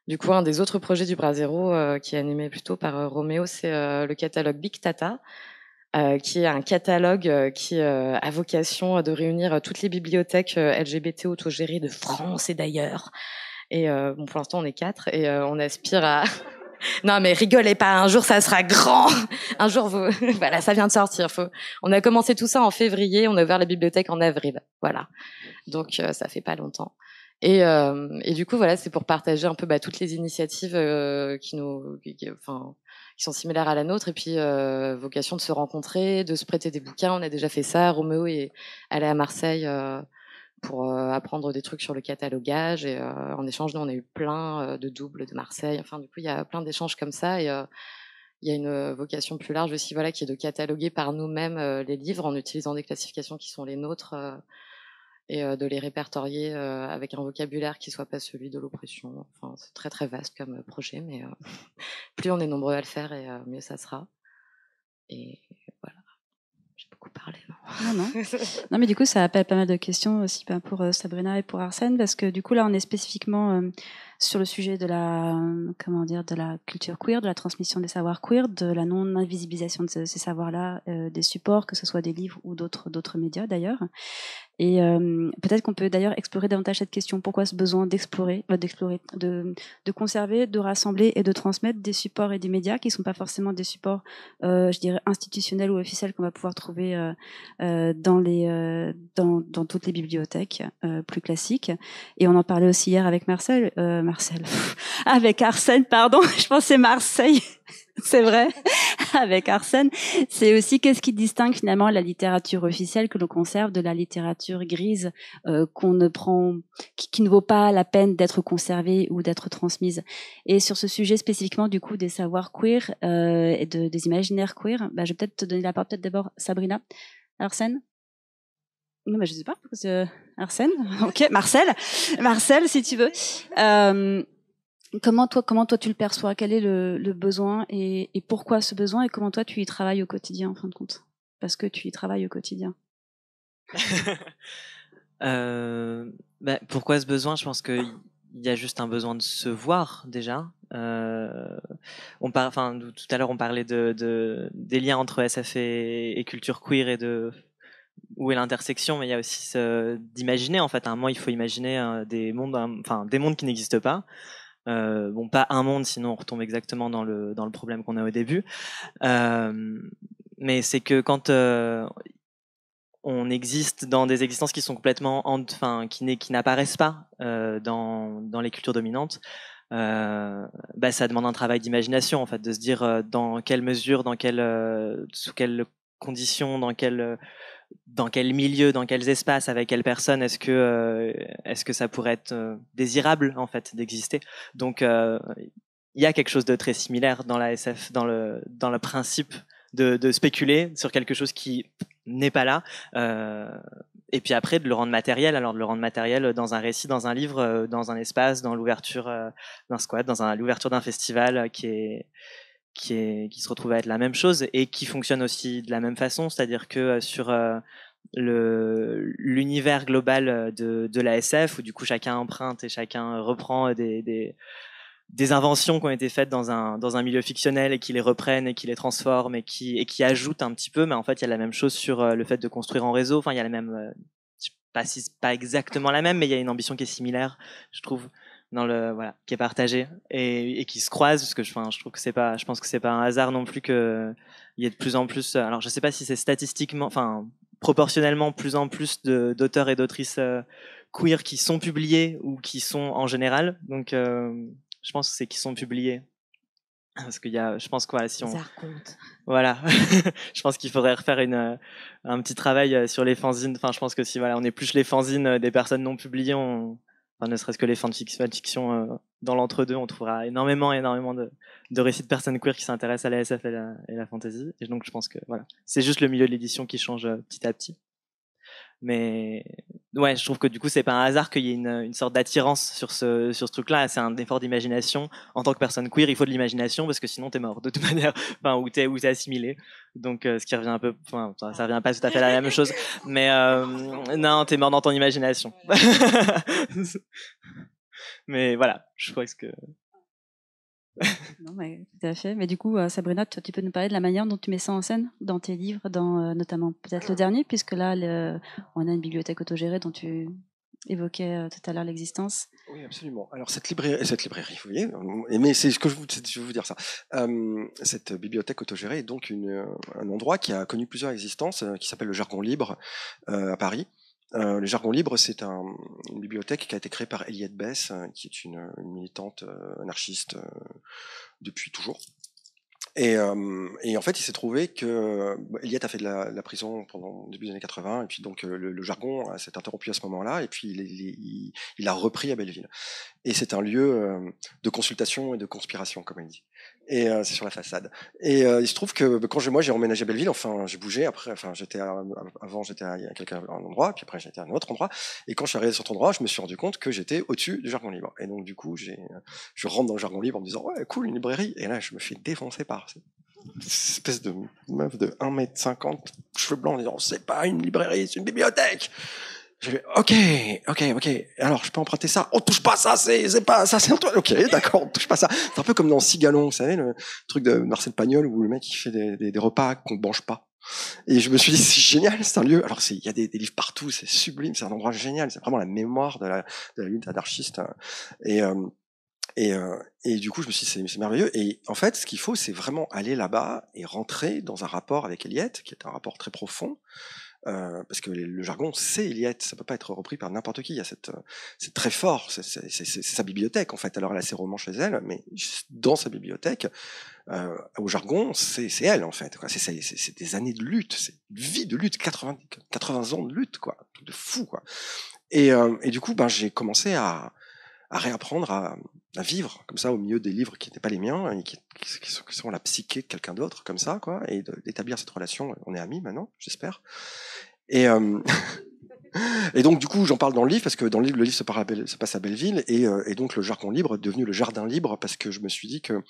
du coup, un des autres projets du Bras Zéro qui est animé plutôt par Roméo, c'est le catalogue Big Tata, qui est un catalogue qui a vocation de réunir toutes les bibliothèques LGBT autogérées de France et d'ailleurs. Et bon, pour l'instant, on est quatre et on aspire à non, mais rigolez pas. Un jour, ça sera grand. Un jour, vous... voilà, ça vient de sortir. On a commencé tout ça en février. On a ouvert la bibliothèque en avril. Voilà. Donc, euh, ça fait pas longtemps. Et, euh, et du coup, voilà, c'est pour partager un peu bah, toutes les initiatives euh, qui nous, enfin, qui sont similaires à la nôtre. Et puis, vocation de se rencontrer, de se prêter des bouquins. On a déjà fait ça. Roméo est allé à Marseille pour apprendre des trucs sur le catalogage. Et en échange, nous, on a eu plein de doubles de Marseille. Enfin, du coup, il y a plein d'échanges comme ça. Et il y a une vocation plus large aussi, voilà, qui est de cataloguer par nous-mêmes les livres en utilisant des classifications qui sont les nôtres et de les répertorier avec un vocabulaire qui soit pas celui de l'oppression. Enfin, c'est très très vaste comme projet, mais plus on est nombreux à le faire et mieux ça sera. Et voilà, j'ai beaucoup parlé. Non, non. non, mais du coup, ça appelle pas mal de questions aussi ben, pour Sabrina et pour Arsène, parce que du coup, là, on est spécifiquement sur le sujet de la, comment dire, de la culture queer, de la transmission des savoirs queer, de la non-invisibilisation de ces savoirs-là, des supports, que ce soit des livres ou d'autres médias d'ailleurs. Et euh, peut-être qu'on peut, d'ailleurs explorer davantage cette question. Pourquoi ce besoin d'explorer, euh, de, de, conserver, de rassembler et de transmettre des supports et des médias qui ne sont pas forcément des supports, euh, je dirais, institutionnels ou officiels qu'on va pouvoir trouver euh, euh, dans, les, dans, dans, toutes les bibliothèques plus classiques. Et on en parlait aussi hier avec Marcel, Marcel, avec Arsène, pardon, je pensais Marseille. c'est vrai, avec Arsène, c'est aussi qu'est-ce qui distingue finalement la littérature officielle que l'on conserve de la littérature grise euh, qu'on ne prend, qui, ne vaut pas la peine d'être conservée ou d'être transmise. Et sur ce sujet spécifiquement du coup des savoirs queer euh, et de, des imaginaires queer, bah, je vais peut-être te donner la parole peut-être d'abord Sabrina, Arsène? Non, mais je sais pas. Arsène, ok, Marcel, Marcel, si tu veux. Euh, Comment toi, comment toi tu le perçois? Quel est le, besoin et, pourquoi ce besoin? Et comment toi tu y travailles au quotidien en fin de compte? Parce que tu y travailles au quotidien. euh, bah, pourquoi ce besoin? Je pense qu'il y a juste un besoin de se voir déjà. Euh, tout à l'heure on parlait de, de, des liens entre SF et, culture queer et de où est l'intersection, mais il y a aussi d'imaginer en fait. À un moment, il faut imaginer euh, des mondes, enfin des mondes qui n'existent pas. Euh, bon, pas un monde, sinon on retombe exactement dans le dans le problème qu'on a au début. Euh, mais c'est que quand on existe dans des existences qui sont complètement, enfin, qui, n'apparaissent pas dans dans les cultures dominantes. Bah, ça demande un travail d'imagination en fait, de se dire dans quelle mesure, dans quelle, sous quelles conditions, dans quelle dans quel milieu, dans quels espaces, avec quelles personnes est-ce que euh, est-ce que ça pourrait être euh, désirable en fait d'exister? Donc euh, il y a quelque chose de très similaire dans la SF, dans le dans le principe de, de spéculer sur quelque chose qui n'est pas là. et puis après de le rendre matériel, alors de le rendre matériel dans un récit, dans un livre, dans un espace, dans l'ouverture d'un squat, dans l'ouverture d'un festival qui est qui, se retrouve à être la même chose et qui fonctionne aussi de la même façon, c'est-à-dire que euh, sur euh, l'univers global euh, de, de la SF où du coup chacun emprunte et chacun reprend des, inventions qui ont été faites dans un milieu fictionnel et qui les reprennent et qui les transforment et qui ajoutent un petit peu mais en fait il y a la même chose sur le fait de construire en réseau. Enfin il y a la même pas si pas exactement la même mais il y a une ambition qui est similaire je trouve dans le voilà qui est partagé et, et qui se croise parce que je, enfin, je trouve que c'est pas je pense que c'est pas un hasard non plus que il y ait de plus en plus alors je sais pas si c'est statistiquement enfin proportionnellement plus en plus d'auteurs et d'autrices euh, queer qui sont publiés ou qui sont en général. Donc euh, je pense que c'est qui sont publiés. Parce qu'il y a je pense que voilà si on voilà. Je pense qu'il faudrait refaire une un petit travail sur les fanzines. Enfin je pense que si voilà on épluche les fanzines des personnes non publiées on ne serait-ce que les fanfictions euh, dans l'entre-deux, on trouvera énormément, énormément de, récits de personnes queer qui s'intéressent à la SF et la, la fantasy. Et donc, je pense que voilà, c'est juste le milieu de l'édition qui change euh, petit à petit. Mais ouais, je trouve que du coup, c'est pas un hasard qu'il y ait une, une sorte d'attirance sur ce, sur ce truc-là. C'est un effort d'imagination. En tant que personne queer, il faut de l'imagination parce que sinon t'es mort de toute manière. Enfin, ou t'es, ou t'es assimilé. Donc, euh, ce qui revient un peu, enfin, ça revient pas tout à fait à la même chose. Mais euh, non, t'es mort dans ton imagination. mais voilà, je crois que non, mais tout à fait. Mais du coup, euh, Sabrina, tu, peux nous parler de la manière dont tu mets ça en scène dans tes livres, dans euh, notamment peut-être le dernier, puisque là, on a une bibliothèque autogérée dont tu évoquait tout à l'heure l'existence. Oui, absolument. Alors cette librairie, cette vous voyez, mais c'est ce que je, je veux vous dire ça. cette bibliothèque autogérée est donc un endroit qui a connu plusieurs existences, qui s'appelle le Jargon Libre à Paris. Le Jargon Libre, c'est un, une bibliothèque qui a été créée par Eliette Bess, qui est une, militante anarchiste depuis toujours, et, euh, en fait, il s'est trouvé que bah, Eliette a fait de la, prison pendant le début des années 80, et puis donc le, jargon s'est interrompu à ce moment-là, et puis il, il, a repris à Belleville. Et c'est un lieu euh, de consultation et de conspiration, comme elle dit. Et euh, c'est sur la façade. Et euh, il se trouve que bah, quand moi j'ai emménagé à Belleville, enfin j'ai bougé. Après, enfin j'étais avant j'étais à, quelqu'un un endroit, puis après j'étais à un autre endroit. Et quand je suis arrivé sur cet endroit, je me suis rendu compte que j'étais au-dessus du jargon libre. Et donc du coup, j'ai, je rentre dans le jargon libre en me disant ouais cool une librairie. Et là, je me fais défoncer par cette espèce de meuf de 1m50, cheveux blancs, en disant c'est pas une librairie, c'est une bibliothèque. J'ai fait, ok, ok, ok. Alors, je peux emprunter ça. On touche pas ça, c'est, c'est pas, ça, c'est truc. Ok, d'accord, on touche pas ça. C'est un peu comme dans Cigalon, vous savez, le truc de Marcel Pagnol où le mec, il fait des, repas qu'on mange pas. Et je me suis dit, c'est génial, c'est un lieu. Alors, il y a des, des, livres partout, c'est sublime, c'est un endroit génial. C'est vraiment la mémoire de la, de la lutte anarchiste. Et, euh, et, euh, et du coup, je me suis dit, c'est merveilleux. Et en fait, ce qu'il faut, c'est vraiment aller là-bas et rentrer dans un rapport avec Eliette, qui est un rapport très profond. Euh, parce que le jargon, c'est Eliette, ça peut pas être repris par n'importe qui. Euh, c'est très fort, c'est sa bibliothèque en fait. Alors elle a ses romans chez elle, mais dans sa bibliothèque, euh, au jargon, c'est elle en fait. C'est des années de lutte, c'est une vie de lutte, 80, 80 ans de lutte, quoi, de fou quoi. Et, euh, et du coup, ben j'ai commencé à, à réapprendre à, vivre comme ça au milieu des livres qui n'étaient pas les miens et qui, sont, la psyché de quelqu'un d'autre comme ça quoi et d'établir cette relation on est amis maintenant j'espère. Et euh, et donc du coup j'en parle dans le livre parce que dans le livre le livre se, se passe à Belleville et, euh, et donc le jargon libre est devenu le jardin libre parce que je me suis dit que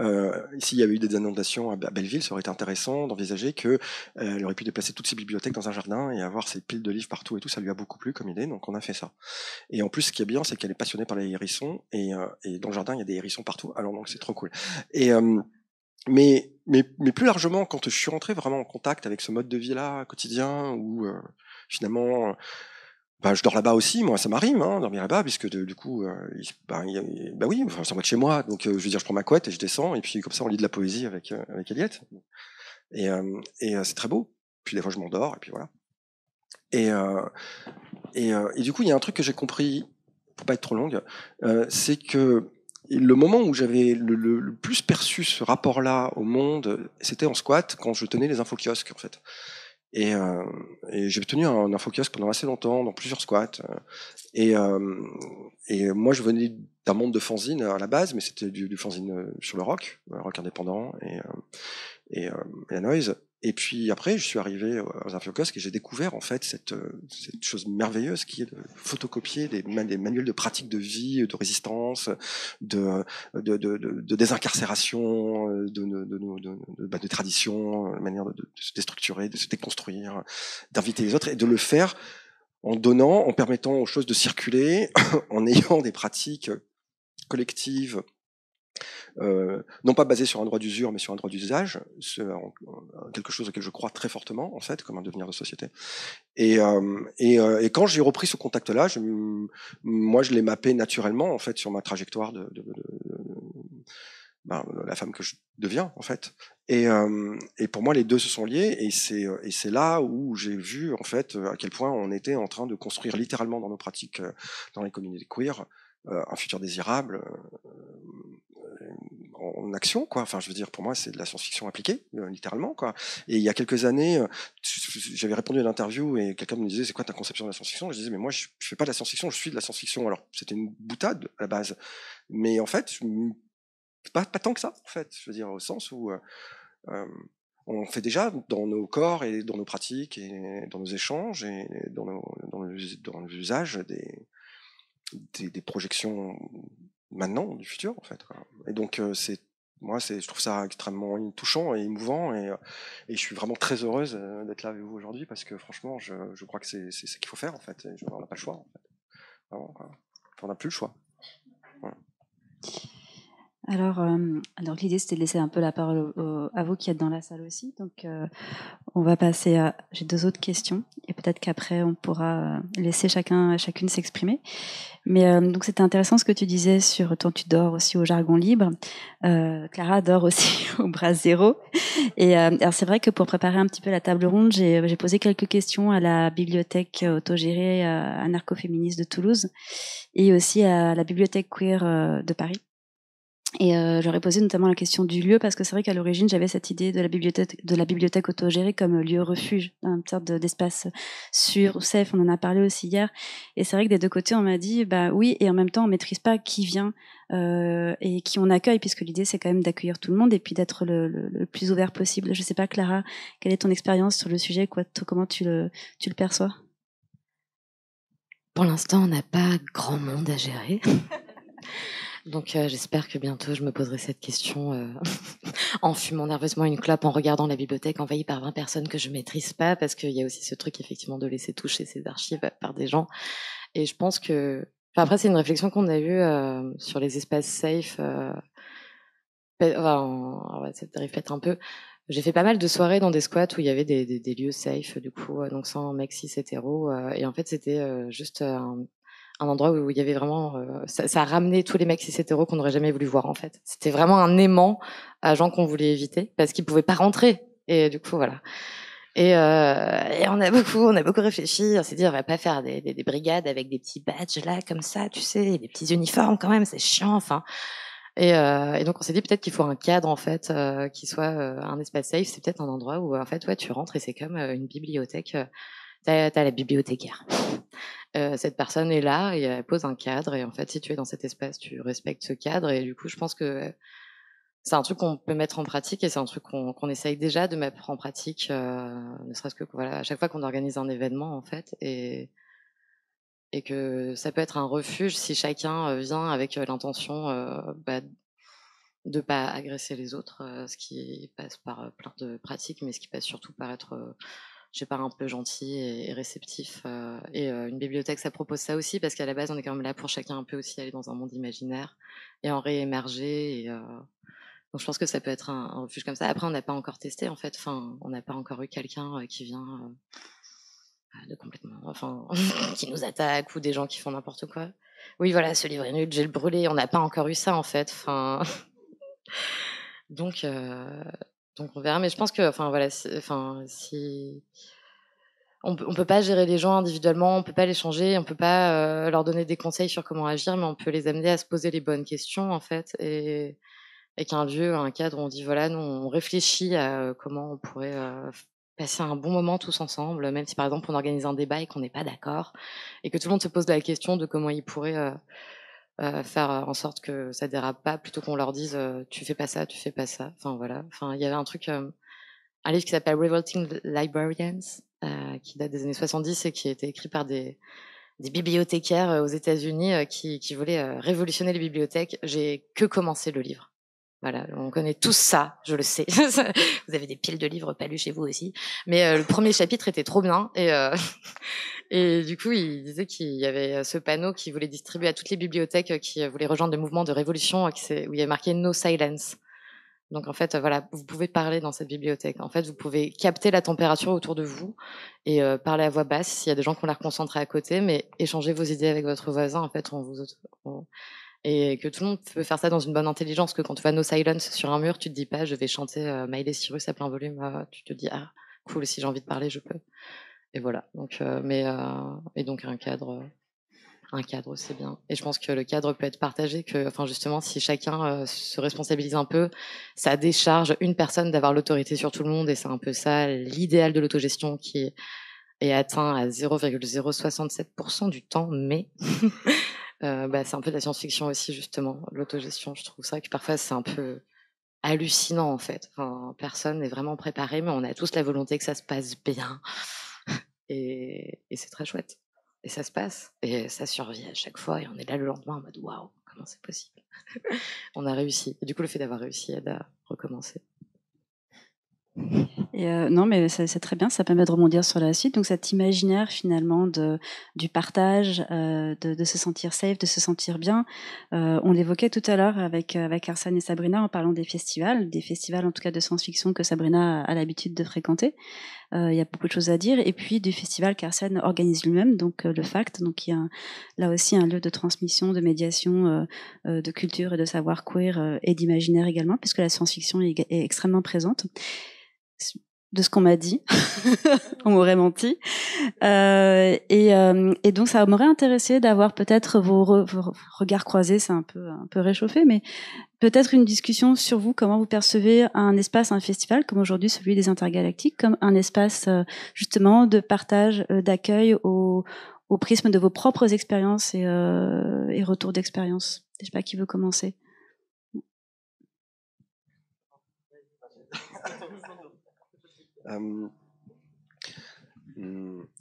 euh, S'il y avait eu des inondations à Belleville, ça aurait été intéressant d'envisager qu'elle euh, aurait pu déplacer toutes ses bibliothèques dans un jardin et avoir ses piles de livres partout et tout. Ça lui a beaucoup plu comme idée, donc on a fait ça. Et en plus, ce qui est bien, c'est qu'elle est passionnée par les hérissons et, euh, dans le jardin, il y a des hérissons partout. Alors donc c'est trop cool. Euh, mais, mais, mais plus largement, quand je suis rentré vraiment en contact avec ce mode de vie-là quotidien, où euh, finalement bah, je dors là-bas aussi, moi ça m'arrive, hein, dormir là-bas, puisque du coup, euh, bah, bah, oui, enfin, c'est moi de chez moi, donc euh, je veux dire, je prends ma couette et je descends, et puis comme ça on lit de la poésie avec euh, avec Eliette, et, euh, et c'est très beau. Puis des fois je m'endors, et puis voilà. Et et, du coup, il y a un truc que j'ai compris, pour pas être trop longue, c'est que le moment où j'avais le, le, plus perçu ce rapport-là au monde, c'était en squat, quand je tenais les infokiosques, en fait. Et, euh, et j'ai tenu un, un focus pendant assez longtemps, dans plusieurs squats. Euh, et, euh, et moi, je venais d'un monde de fanzine à la base, mais c'était du, du fanzine sur le rock, le rock indépendant et, et, et la noise. Et puis après, je suis arrivé aux Infokiosques et j'ai découvert en fait cette, cette, chose merveilleuse qui est de photocopier des, manuels de pratique de vie, de résistance, de, de, de, de désincarcération, de, de, de, bah, tradition, de manière de, se déstructurer, de se déconstruire, d'inviter les autres et de le faire en donnant, en permettant aux choses de circuler, en ayant des pratiques collectives euh, non pas basé sur un droit d'usure, mais sur un droit d'usage, quelque chose auquel je crois très fortement, en fait, comme un devenir de société. Et, euh, euh, quand j'ai repris ce contact-là, moi, je l'ai mappé naturellement, en fait, sur ma trajectoire de, ben, la femme que je deviens, en fait. Et, et, pour moi, les deux se sont liés, et c'est là où j'ai vu en fait à quel point on était en train de construire littéralement dans nos pratiques dans les communautés queer un futur désirable en action, quoi. Enfin, je veux dire, pour moi, c'est de la science-fiction appliquée, euh, littéralement, quoi. Et il y a quelques années, euh, j'avais répondu à une interview et quelqu'un me disait, c'est quoi ta conception de la science-fiction? Je disais, mais moi, je, je fais pas de la science-fiction, je suis de la science-fiction. Alors, c'était une boutade à la base, mais en fait, pas, pas tant que ça, en fait. Je veux dire, au sens où euh, euh, on fait déjà dans nos corps et dans nos pratiques et dans nos échanges et dans nos, dans nos, dans nos usages des, des, projections maintenant du futur en fait. Et donc c'est moi c'est je trouve ça extrêmement touchant et émouvant et, et je suis vraiment très heureuse d'être là avec vous aujourd'hui parce que franchement je, je crois que c'est c'est ce qu'il faut faire en fait. Et on n'a pas le choix en fait. Vraiment, on n'a plus le choix. Alors, euh, alors l'idée c'était de laisser un peu la parole à vous qui êtes dans la salle aussi. Donc, euh, on va passer à. J'ai deux autres questions et peut-être qu'après on pourra laisser chacun, chacune s'exprimer. Mais euh, donc c'était intéressant ce que tu disais sur ton tu dors aussi au jargon libre. Clara dort aussi au bras zéro. Et alors c'est vrai que pour préparer un petit peu la table ronde, j'ai posé quelques questions à la bibliothèque autogérée anarcho-féministe de Toulouse et aussi à la bibliothèque queer de Paris. Et euh, j'aurais posé notamment la question du lieu parce que c'est vrai qu'à l'origine j'avais cette idée de la bibliothèque de la bibliothèque autogérée comme lieu refuge, un sorte d'espace sûr, safe. On en a parlé aussi hier. Et c'est vrai que des deux côtés on m'a dit bah oui et en même temps on maîtrise pas qui vient euh, et qui on accueille puisque l'idée c'est quand même d'accueillir tout le monde et puis d'être le, le, le, plus ouvert possible. Je sais pas Clara, quelle est ton expérience sur le sujet? Quoi, Comment tu le tu le perçois? Pour l'instant on n'a pas grand monde à gérer. Donc euh, j'espère que bientôt je me poserai cette question euh, en fumant nerveusement une clope, en regardant la bibliothèque envahie par 20 personnes que je maîtrise pas, parce qu'il y a aussi ce truc effectivement de laisser toucher ces archives par des gens. Et je pense que, enfin, après c'est une réflexion qu'on a eue euh, sur les espaces safe. Enfin, on va peut-être un peu. J'ai fait pas mal de soirées dans des squats où il y avait des, des, des lieux safe, du coup, donc sans cis hétéro. et en fait, c'était juste un, un endroit où il y avait vraiment euh, ça, ça, a ramené tous les mecs cis qu'on n'aurait jamais voulu voir en fait. C'était vraiment un aimant à gens qu'on voulait éviter parce qu'ils pouvaient pas rentrer et du coup voilà. Et, euh, on a beaucoup, on a beaucoup réfléchi. On s'est dit, on va pas faire des, des, des, brigades avec des petits badges là, comme ça, tu sais, des petits uniformes quand même, c'est chiant. Enfin, et, euh, donc on s'est dit peut-être qu'il faut un cadre en fait qui soit un espace safe. C'est peut-être un endroit où en fait, ouais, tu rentres et c'est comme une bibliothèque. T'as as la bibliothécaire. Euh, cette personne est là et elle pose un cadre. Et en fait, si tu es dans cet espace, tu respectes ce cadre. Et du coup, je pense que c'est un truc qu'on peut mettre en pratique et c'est un truc qu'on essaye déjà de mettre en pratique, euh, ne serait-ce que voilà, à chaque fois qu'on organise un événement, en fait. Et, que ça peut être un refuge si chacun euh, vient avec l'intention bah, de pas agresser les autres, ce qui passe par plein de pratiques, mais ce qui passe surtout par être je sais pas, un peu gentil et, réceptif. Euh, et euh, une bibliothèque, ça propose ça aussi, parce qu'à la base, on est quand même là pour chacun un peu aussi aller dans un monde imaginaire et en réémerger. Euh, donc je pense que ça peut être un, refuge comme ça. Après, on n'a pas encore testé, en fait. Enfin, on n'a pas encore eu quelqu'un qui vient de complètement, enfin, qui nous attaque ou des gens qui font n'importe quoi. Oui, voilà, ce livre est nul, j'ai le brûlé. On n'a pas encore eu ça, en fait. Donc, donc on verra, mais je pense que, enfin on, peut pas gérer les gens individuellement, on peut pas les changer, on peut pas euh, leur donner des conseils sur comment agir, mais on peut les amener à se poser les bonnes questions en fait, et avec un lieu, un cadre, on dit voilà, nous on réfléchit à euh, comment on pourrait euh, passer un bon moment tous ensemble, même si par exemple on organise un débat et qu'on n'est pas d'accord, et que tout le monde se pose la question de comment il pourrait faire en sorte que ça dérape pas, plutôt qu'on leur dise euh, tu fais pas ça, tu fais pas ça. Enfin voilà. Enfin il y avait un truc, euh, un livre qui s'appelle Revolting Librarians, qui date des années 70 et qui a été écrit par des des bibliothécaires aux États-Unis qui, qui voulaient révolutionner les bibliothèques. J'ai que commencé le livre. Voilà, on connaît tous ça, je le sais. vous avez des piles de livres pas lus chez vous aussi. Mais euh, le premier chapitre était trop bien. Et, euh, et du coup, il disait qu'il y avait ce panneau qui voulait distribuer à toutes les bibliothèques qui voulaient rejoindre le mouvement de révolution, où il y a marqué No Silence. Donc en fait, voilà, vous pouvez parler dans cette bibliothèque. En fait, vous pouvez capter la température autour de vous et euh, parler à voix basse s'il y a des gens qui ont l'air concentrés à côté, mais échanger vos idées avec votre voisin. En fait, on vous, et que tout le monde peut faire ça dans une bonne intelligence. Que quand tu vas No Silence sur un mur, tu te dis pas je vais chanter euh, Miley Cyrus à plein volume. Euh, tu te dis ah cool si j'ai envie de parler je peux. Et voilà. Donc euh, mais euh, et donc un cadre, un cadre c'est bien. Et je pense que le cadre peut être partagé. Que enfin justement si chacun se responsabilise un peu, ça décharge une personne d'avoir l'autorité sur tout le monde et c'est un peu ça l'idéal de l'autogestion qui est atteint à 0,067% du temps, mais Euh, bah, c'est un peu de la science-fiction aussi, justement, l'autogestion. Je trouve ça que parfois c'est un peu hallucinant en fait. Personne n'est vraiment préparé, mais on a tous la volonté que ça se passe bien. Et, et c'est très chouette. Et ça se passe. Et ça survit à chaque fois. Et on est là le lendemain en mode waouh, comment c'est possible? On a réussi. Et du coup, le fait d'avoir réussi aide à recommencer. Euh, non, mais c'est très bien, ça permet de rebondir sur la suite. Donc cet imaginaire finalement du partage, euh, de, se sentir safe, de se sentir bien, euh, on l'évoquait tout à l'heure avec, Arsène et Sabrina en parlant des festivals, des festivals en tout cas de science-fiction que Sabrina a, l'habitude de fréquenter. Il y a beaucoup de choses à dire. Et puis du festival qu'Arsène organise lui-même, donc le FACT, donc il y a là aussi un lieu de transmission, de médiation, de culture et de savoir queer et d'imaginaire également, puisque la science-fiction est, est extrêmement présente de ce qu'on m'a dit. On m'aurait menti. Euh, et, euh, et, donc, ça m'aurait intéressé d'avoir peut-être vos, regards croisés. C'est un peu, un peu réchauffé, mais peut-être une discussion sur vous, comment vous percevez un espace, un festival, comme aujourd'hui celui des intergalactiques, comme un espace euh, justement de partage, d'accueil au, au, prisme de vos propres expériences et, et retours d'expérience. Je sais pas qui veut commencer. Euh, hmm,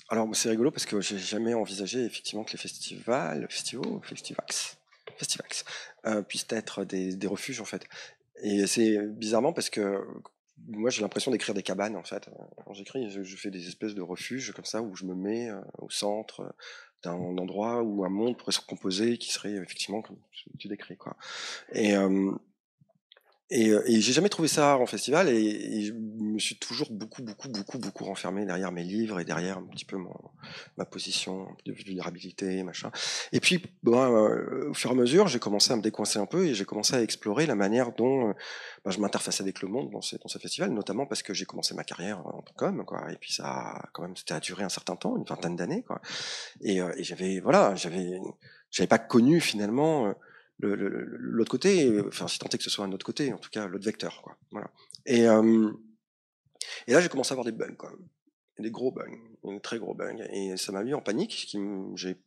alors c'est rigolo parce que j'ai jamais envisagé effectivement que les festivals, festivals, festivax, festivax euh, puissent être des, refuges en fait. Et c'est bizarrement parce que moi j'ai l'impression d'écrire des cabanes en fait. Quand j'écris, je, je, fais des espèces de refuges comme ça où je me mets euh, au centre d'un endroit où un monde pourrait se composer qui serait effectivement comme tu décris quoi. Et euh, et, euh, et j'ai jamais trouvé ça en festival et, je me suis toujours beaucoup, beaucoup, beaucoup, beaucoup renfermé derrière mes livres et derrière un petit peu mon, ma position de vulnérabilité, machin. Et puis, bon, euh, au fur et à mesure, j'ai commencé à me décoincer un peu et j'ai commencé à explorer la manière dont euh, ben, je m'interface avec le monde dans ce, dans ce festival, notamment parce que j'ai commencé ma carrière en tant qu'homme, quoi. Et puis ça, a, quand même, c'était à durer un certain temps, une vingtaine d'années, quoi. Et, euh, et j'avais, voilà, j'avais, j'avais pas connu finalement l'autre côté, enfin si tant est que ce soit un autre côté, en tout cas l'autre vecteur. Quoi. Voilà. Et, euh, et là j'ai commencé à avoir des bugs, quoi. des gros bugs, des très gros bugs, et ça m'a mis en panique.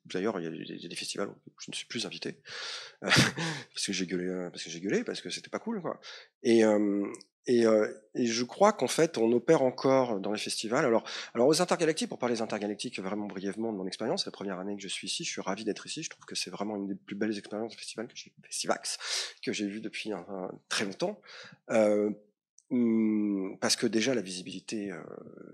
D'ailleurs, il y, a des festivals où je ne suis plus invité parce que j'ai gueulé, parce que j'ai gueulé, parce que c'était pas cool, quoi. Et, euh, et, euh, et, je crois qu'en fait, on opère encore dans les festivals. Alors, alors aux intergalactiques, pour parler des intergalactiques vraiment brièvement de mon expérience, c'est la première année que je suis ici, je suis ravi d'être ici. Je trouve que c'est vraiment une des plus belles expériences de festival que j'ai, Festivax, que j'ai vu depuis très longtemps. Euh, hmm, parce que déjà la visibilité euh,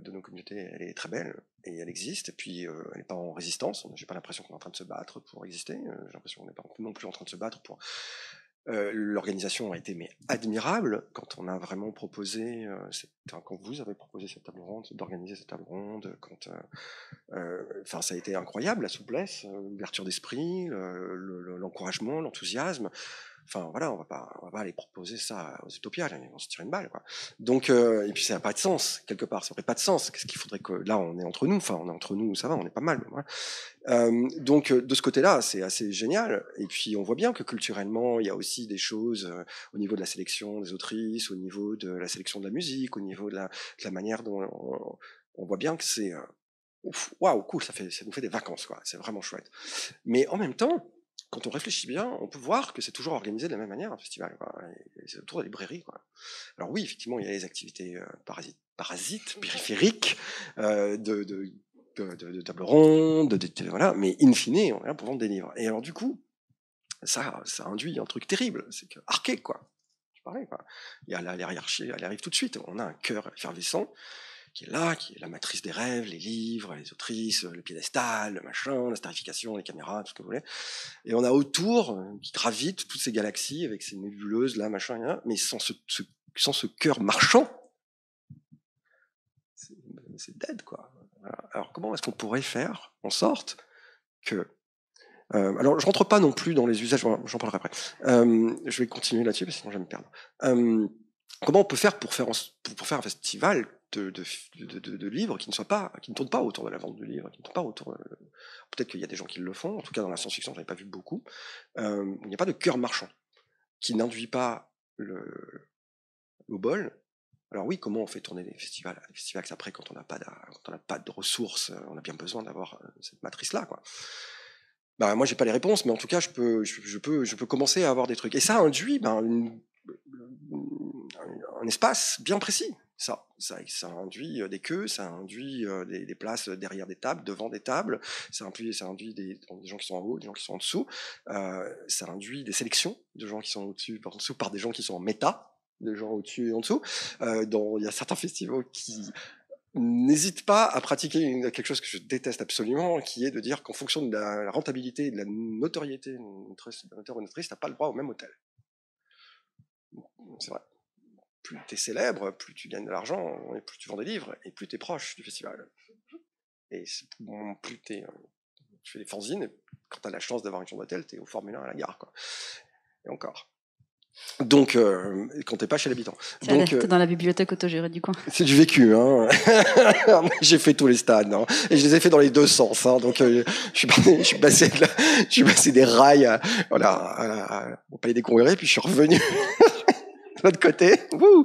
de nos communautés elle est très belle et elle existe et puis elle n'est pas en résistance j'ai pas l'impression qu'on est en train de se battre pour exister j'ai l'impression qu'on n'est pas non plus en train de se battre pour euh, l'organisation a été mais admirable quand on a vraiment proposé, euh, quand vous avez proposé cette table ronde, d'organiser cette table ronde, quand, euh, enfin ça a été incroyable la souplesse, l'ouverture d'esprit, l'encouragement, le, l'enthousiasme. Enfin voilà, on va pas, on va pas aller proposer ça aux utopias, on se tire une balle quoi. Donc euh, et puis ça n'a pas de sens quelque part, ça n'aurait pas de sens. Qu'est-ce qu'il faudrait que là on est entre nous, enfin on est entre nous, ça va, on est pas mal. Voilà. Euh, donc de ce côté-là, c'est assez génial. Et puis on voit bien que culturellement, il y a aussi des choses euh, au niveau de la sélection des autrices, au niveau de la sélection de la musique, au niveau de la, de la manière dont on, on, voit bien que c'est euh, waouh cool, ça fait ça nous fait des vacances quoi. C'est vraiment chouette. Mais en même temps quand on réfléchit bien, on peut voir que c'est toujours organisé de la même manière un festival. C'est autour de la librairie. Quoi. Alors oui, effectivement, il y a les activités euh, parasites, parasites périphériques, euh, de, de, de, de, table ronde, de, voilà, mais in fine, on est pour vendre des livres. Et alors du coup, ça, ça induit un truc terrible, c'est que archaïque, quoi. Je parlais, quoi. Il y a la, la hiérarchie, elle arrive tout de suite. On a un cœur effervescent qui est là, qui est la matrice des rêves, les livres, les autrices, le piédestal, le machin, la starification, les caméras, tout ce que vous voulez. Et on a autour, euh, qui gravite toutes ces galaxies avec ces nébuleuses là, machin, mais sans ce, cœur marchand, c'est dead, quoi. Alors comment est-ce qu'on pourrait faire en sorte que euh, alors, je rentre pas non plus dans les usages, j'en parlerai après. Euh, je vais continuer là-dessus, parce que sinon je vais me perdre. Comment on peut faire pour faire un festival de, de, de, de, livres qui ne tournent pas autour de la vente de livres, qui ne tournent pas autour. Peut-être qu'il y a des gens qui le font. En tout cas, dans la science-fiction, j'en ai pas vu beaucoup. Euh, il n'y a pas de cœur marchand qui n'induit pas le, bol. Alors oui, comment on fait tourner des festivals, des festivals après quand on n'a pas, de, pas de ressources, on a bien besoin d'avoir euh, cette matrice-là, quoi. Bah moi j'ai pas les réponses, mais en tout cas je peux, je, peux, je peux commencer à avoir des trucs. Et ça induit ben, un espace bien précis. Ça, ça, induit euh, des queues, ça induit euh, des, places derrière des tables, devant des tables, ça induit, des, gens qui sont en haut, des gens qui sont en dessous, euh, ça induit des sélections de gens qui sont au-dessus, par dessous, par des gens qui sont en méta, des gens au-dessus et en dessous. Il y a certains festivals qui n'hésitent pas à pratiquer quelque chose que je déteste absolument, qui est de dire qu'en fonction de la, rentabilité et de la notoriété d'un auteur ou d'une autrice, t'as pas le droit au même hôtel. C'est vrai. Plus tu es célèbre, plus tu gagnes de l'argent, et plus tu vends des livres, et plus tu es proche du festival. Et plus es, tu fais des fanzines, et quand tu as la chance d'avoir une chambre d'hôtel, tu es au Formule 1 à la gare. Quoi. Et encore. Donc, euh, quand t'es pas chez l'habitant. Donc, euh, dans la bibliothèque autogérée du coin. C'est du vécu, hein. J'ai fait tous les stades, hein. Et je les ai fait dans les deux sens, hein. Donc, euh, je suis passé, je suis des rails, à, voilà, au palais des congrès, puis je suis revenu. L'autre côté, Wouh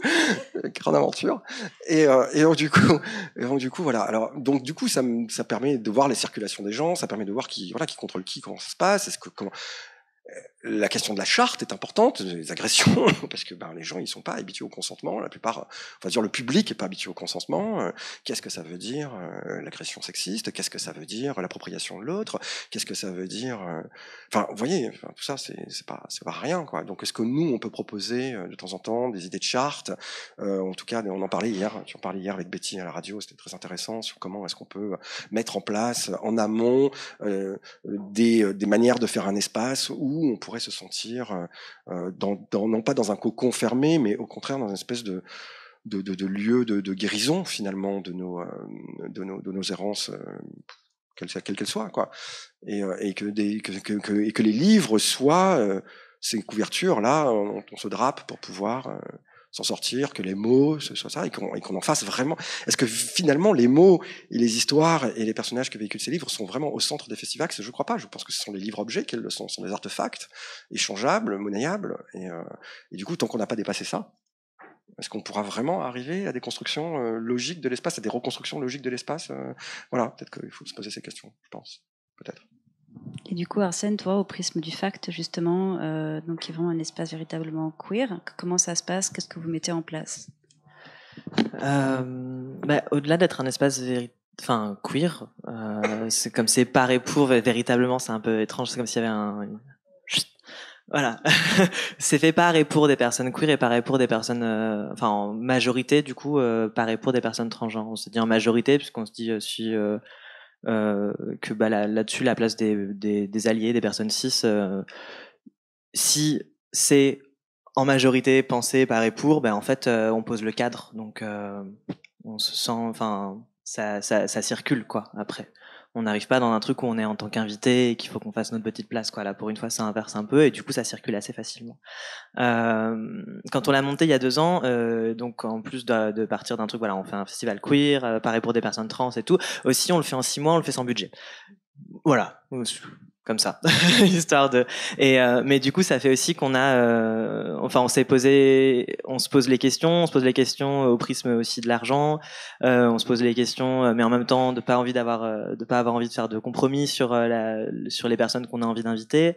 grande aventure. Et, euh, donc du coup, donc du coup, voilà. Alors donc du coup, ça, ça permet de voir les circulations des gens, ça permet de voir qui, voilà, qui contrôle qui, comment ça se passe, est-ce que comment la question de la charte est importante, les agressions, parce que ben, les gens ils sont pas habitués au consentement. La plupart, on va dire le public est pas habitué au consentement. Euh, qu'est-ce que ça veut dire euh, l'agression sexiste? Qu'est-ce que ça veut dire l'appropriation de l'autre? Qu'est-ce que ça veut dire euh, Enfin, vous voyez, tout ça c'est pas c'est pas rien quoi. Donc est-ce que nous on peut proposer de temps en temps des idées de charte? En tout cas, on en parlait hier. Tu en parlais hier avec Betty à la radio. C'était très intéressant sur comment est-ce qu'on peut mettre en place en amont des des manières de faire un espace où on pourrait se sentir euh, euh, non pas dans un cocon fermé, mais au contraire dans une espèce de, lieu de, guérison finalement de nos, euh, errances quelles qu'elles soient, quoi. Et, et que, les livres soient ces couvertures là, on, se drape pour pouvoir s'en sortir, que les mots, ce soit ça, et qu'on en fasse vraiment. Est-ce que finalement les mots et les histoires et les personnages que véhiculent ces livres sont vraiment au centre des festivals? Je ne crois pas. Je pense que ce sont les livres-objets qu'elles le sont. Ce sont des artefacts échangeables, monnayables. Et, euh, et du coup, tant qu'on n'a pas dépassé ça, est-ce qu'on pourra vraiment arriver à des constructions euh, logiques de l'espace, à des reconstructions logiques de l'espace euh, Voilà, peut-être qu'il faut se poser ces questions, je pense. Peut-être. Et du coup, Arsène, toi, au prisme du fact, justement, euh, donc qui vont un espace véritablement queer, comment ça se passe? Qu'est-ce que vous mettez en place? Euh, bah, Au-delà d'être un espace enfin queer, euh, c'est comme c'est par et pour véritablement, c'est un peu étrange. C'est comme s'il y avait un voilà, c'est fait par et pour des personnes queer et par et pour des personnes, euh, enfin en majorité du coup par et pour des personnes transgenres. On se dit en majorité puisqu'on se dit si que bah, là-dessus, la place des, des, des, alliés, des personnes cis, euh, si c'est en majorité pensé par et pour, ben en fait, euh, on pose le cadre, donc on se sent, enfin, ça, ça, ça circule quoi. Après, on n'arrive pas dans un truc où on est en tant qu'invité et qu'il faut qu'on fasse notre petite place quoi. Là pour une fois ça inverse un peu et du coup ça circule assez facilement. Euh, quand on l'a monté il y a deux ans euh, donc en plus de, partir d'un truc voilà on fait un festival queer euh, pareil pour des personnes trans et tout aussi on le fait en six mois on le fait sans budget. Voilà comme ça, histoire de. Et euh, mais du coup, ça fait aussi qu'on a, euh, enfin, on s'est posé, on se pose les questions, on se pose les questions au prisme aussi de l'argent, euh, on se pose les questions, mais en même temps de pas envie d'avoir, de pas avoir envie de faire de compromis sur la, sur les personnes qu'on a envie d'inviter.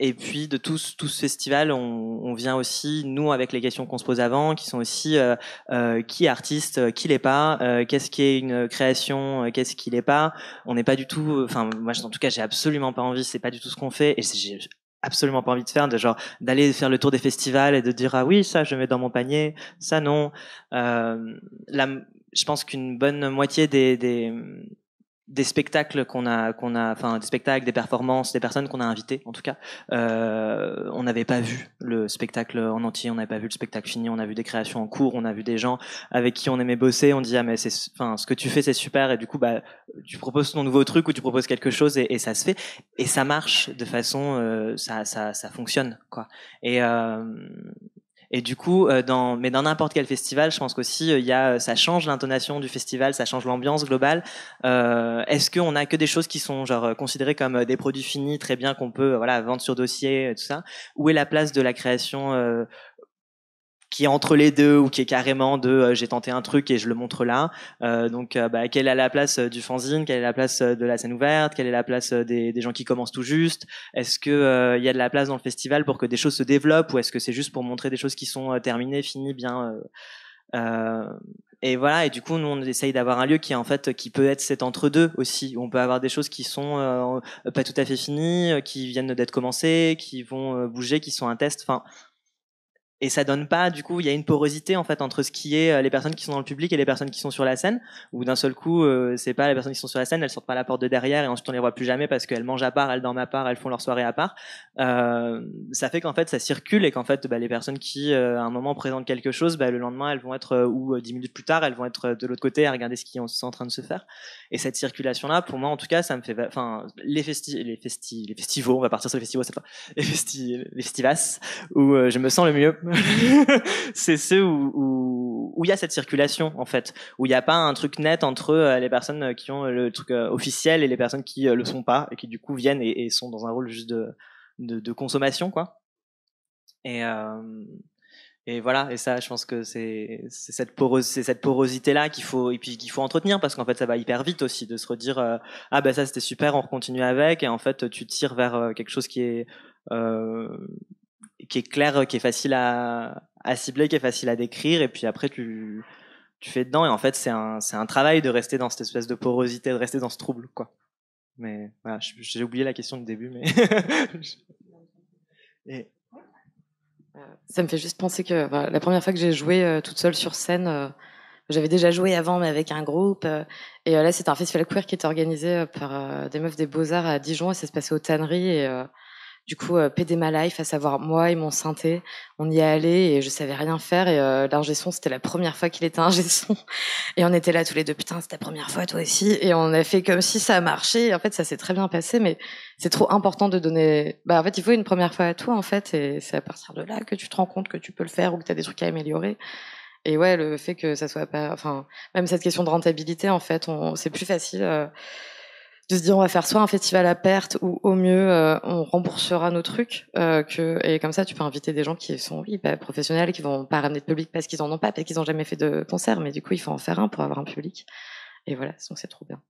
Et puis de tout, tout ce festival, on, on, vient aussi, nous, avec les questions qu'on se pose avant, qui sont aussi euh, euh, qui est artiste, euh, qui l'est pas, euh, qu'est-ce qui est une création, euh, qu'est-ce qui l'est pas. On n'est pas du tout, enfin moi en tout cas j'ai absolument pas envie, c'est pas du tout ce qu'on fait, et j'ai absolument pas envie de faire, de genre d'aller faire le tour des festivals et de dire ah oui ça je mets dans mon panier, ça non. là, je pense qu'une bonne moitié des, des des spectacles qu'on a qu'on a enfin des spectacles des performances des personnes qu'on a invitées en tout cas euh, on n'avait pas vu le spectacle en entier on n'avait pas vu le spectacle fini on a vu des créations en cours on a vu des gens avec qui on aimait bosser on dit ah mais c'est enfin ce que tu fais c'est super et du coup bah tu proposes ton nouveau truc ou tu proposes quelque chose et, ça se fait et ça marche de façon euh, ça ça ça fonctionne quoi. Et euh, et du coup, euh, dans, mais dans n'importe quel festival, je pense qu'aussi euh, il y a, ça change l'intonation du festival, ça change l'ambiance globale. Euh, Est-ce qu'on a que des choses qui sont genre considérées comme euh, des produits finis, très bien qu'on peut voilà vendre sur dossier, tout ça? Où est la place de la création euh, qui est entre les deux ou qui est carrément de euh, j'ai tenté un truc et je le montre là. Euh, donc, euh, bah, quelle est la place du fanzine? Quelle est la place de la scène ouverte? Quelle est la place des, gens qui commencent tout juste? Est-ce que il y a de la place dans le festival pour que des choses se développent ou est-ce que c'est juste pour montrer des choses qui sont terminées, finies, bien et voilà, et du coup, nous, on essaye d'avoir un lieu qui, en fait, qui peut être cet entre-deux aussi, où on peut avoir des choses qui sont pas tout à fait finies, qui viennent d'être commencées, qui vont bouger, qui sont un test. Enfin, et ça donne pas du coup il y a une porosité en fait entre ce qui est euh, les personnes qui sont dans le public et les personnes qui sont sur la scène où d'un seul coup euh, c'est pas les personnes qui sont sur la scène elles sortent pas la porte de derrière et ensuite on les voit plus jamais parce qu'elles mangent à part elles dorment à part elles font leur soirée à part. Euh, ça fait qu'en fait ça circule et qu'en fait bah, les personnes qui euh, à un moment présentent quelque chose bah, le lendemain elles vont être euh, ou dix minutes plus tard elles vont être de l'autre côté à regarder ce qui est en train de se faire. Et cette circulation là pour moi en tout cas ça me fait enfin les festi les festi les festivals on va partir sur les festivals cette fois les festi les festivas où je me sens le mieux c'est ceux où il y a cette circulation en fait, où il n'y a pas un truc net entre euh, les personnes qui ont le truc euh, officiel et les personnes qui euh, le sont pas et qui du coup viennent et, sont dans un rôle juste de, de, de consommation quoi. Et et voilà, et ça, je pense que c'est cette, cette porosité là qu'il faut et puis qu'il faut entretenir parce qu'en fait, ça va hyper vite aussi de se redire ah ben ça c'était super, on continue avec. Et en fait tu tires vers quelque chose qui est euh, qui est clair, qui est facile à, cibler, qui est facile à décrire, et puis après tu, fais dedans, et en fait c'est un, travail de rester dans cette espèce de porosité, de rester dans ce trouble, quoi. Mais voilà, j'ai oublié la question du début, mais. Ça me fait juste penser que la première fois que j'ai joué euh, toute seule sur scène, euh, j'avais déjà joué avant, mais avec un groupe. Euh, et là, c'était un festival queer qui était organisé par des meufs des Beaux-Arts à Dijon, et ça se passait aux tanneries. Du coup, euh, PD My Life, à savoir moi et mon synthé, on y est allé et je savais rien faire. Et euh, l'ingé son, c'était la première fois qu'il était ingé son. Et on était là tous les deux, putain, c'était la première fois, toi aussi. Et on a fait comme si ça marchait. En fait, ça s'est très bien passé, mais c'est trop important de donner. Bah, en fait, il faut une première fois à toi, en fait. Et c'est à partir de là que tu te rends compte que tu peux le faire ou que tu as des trucs à améliorer. Et ouais, le fait que ça soit pas. Enfin, même cette question de rentabilité, en fait, on... c'est plus facile. Euh, de se dire on va faire soit un festival à perte ou au mieux euh, on remboursera nos trucs euh, et comme ça tu peux inviter des gens qui sont oui bah, professionnels qui vont pas ramener de public parce qu'ils en ont pas parce qu'ils ont jamais fait de concert mais du coup il faut en faire un pour avoir un public. Et voilà donc c'est trop bien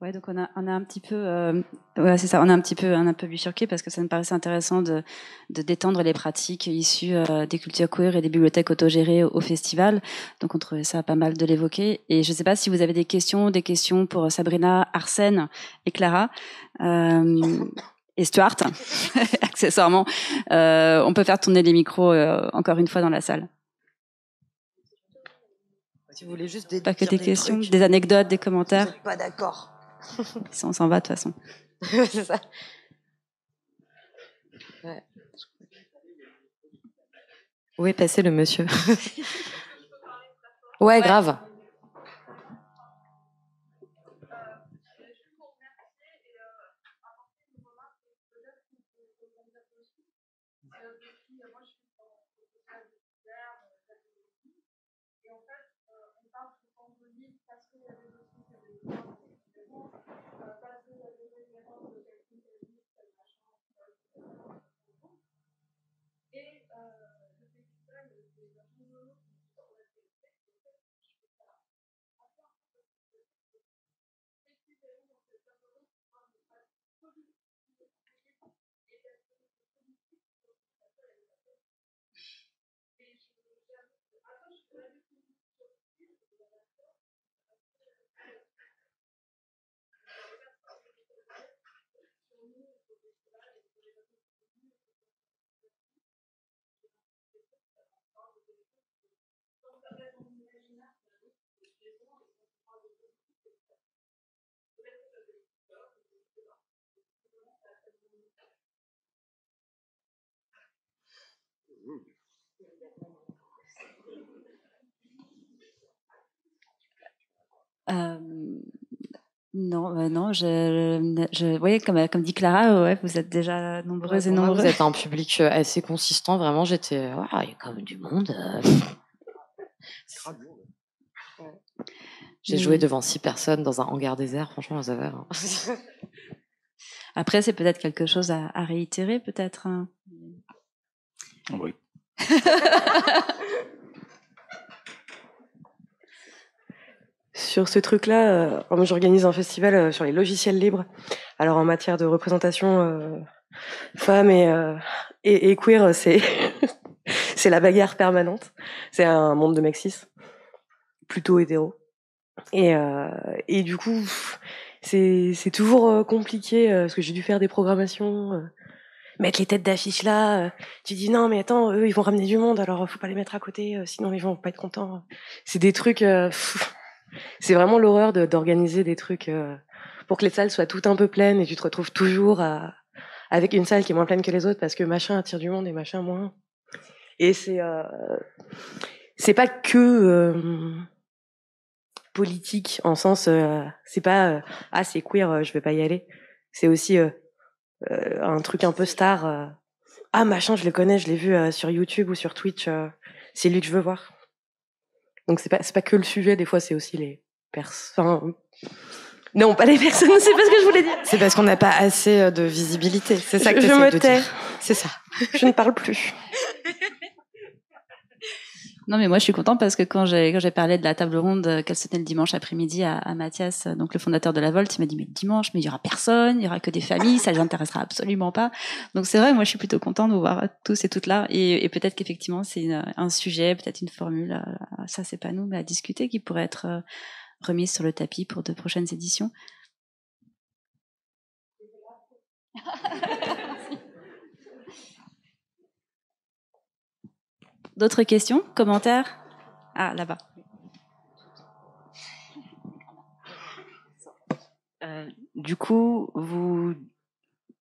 Ouais, donc on a, on a un petit peu, euh, ouais, c'est ça, on a un petit peu, un, un peu bifurqué parce que ça me paraissait intéressant de, de détendre les pratiques issues euh, des cultures queer et des bibliothèques autogérées au, festival. Donc on trouvait ça pas mal de l'évoquer. Et je ne sais pas si vous avez des questions, des questions pour Sabrina, Arsène et Clara. Euh, et Stuart, accessoirement. Euh, on peut faire tourner les micros euh, encore une fois dans la salle. Si vous voulez juste des, pas que des, questions, des anecdotes, des commentaires. pas d'accord. on s'en va de toute façon. c'est ça. Où est passé le monsieur? Ouais, grave. Non, euh, non, je, je, voyez, comme, comme dit Clara, ouais, vous êtes déjà nombreuses et nombreux. Vous êtes un public euh, assez consistant, vraiment. J'étais, il y a quand même du monde. J'ai joué mm. devant six personnes dans un hangar désert, franchement, ça va. Hein. Après, c'est peut-être quelque chose à, à réitérer, peut-être. Hein. Oui. sur ce truc-là, euh, j'organise un festival euh, sur les logiciels libres. Alors en matière de représentation euh, femmes et, queer, c'est la bagarre permanente. C'est un monde de mexis, plutôt hétéro. Et, du coup, c'est c'est toujours compliqué parce que j'ai dû faire des programmations mettre les têtes d'affiche là. tu dis non, mais attends, eux, ils vont ramener du monde, alors faut pas les mettre à côté, sinon ils vont pas être contents. C'est des trucs. C'est vraiment l'horreur d'organiser des trucs pour que les salles soient toutes un peu pleines et tu te retrouves toujours avec une salle qui est moins pleine que les autres parce que machin attire du monde et machin moins. Et c'est c'est pas que politique en sens euh, c'est pas euh, ah c'est queer euh, je vais pas y aller c'est aussi un truc un peu star ah machin je le connais je l'ai vu sur YouTube ou sur Twitch c'est lui que je veux voir donc c'est pas c'est pas que le sujet. Des fois c'est aussi les personnes non pas les personnes c'est pas ce que je voulais dire. C'est parce qu'on n'a pas assez de visibilité. C'est ça que je, je me tais. c'est ça. Je ne parle plus non, mais moi, je suis contente parce que quand j'ai quand j'ai parlé de la table ronde euh, qu'elle se tenait le dimanche après-midi à, Mathias, euh, donc le fondateur de la Volt, il m'a dit mais dimanche, mais il y aura personne, il y aura que des familles, ça les intéressera absolument pas. Donc c'est vrai, moi, je suis plutôt contente de voir tous et toutes là, et, et peut-être qu'effectivement c'est un sujet, peut-être une formule, euh, ça c'est pas nous, mais à discuter qui pourrait être remise sur le tapis pour de prochaines éditions. D'autres questions Commentaires? Ah, là-bas. Euh, du coup, vous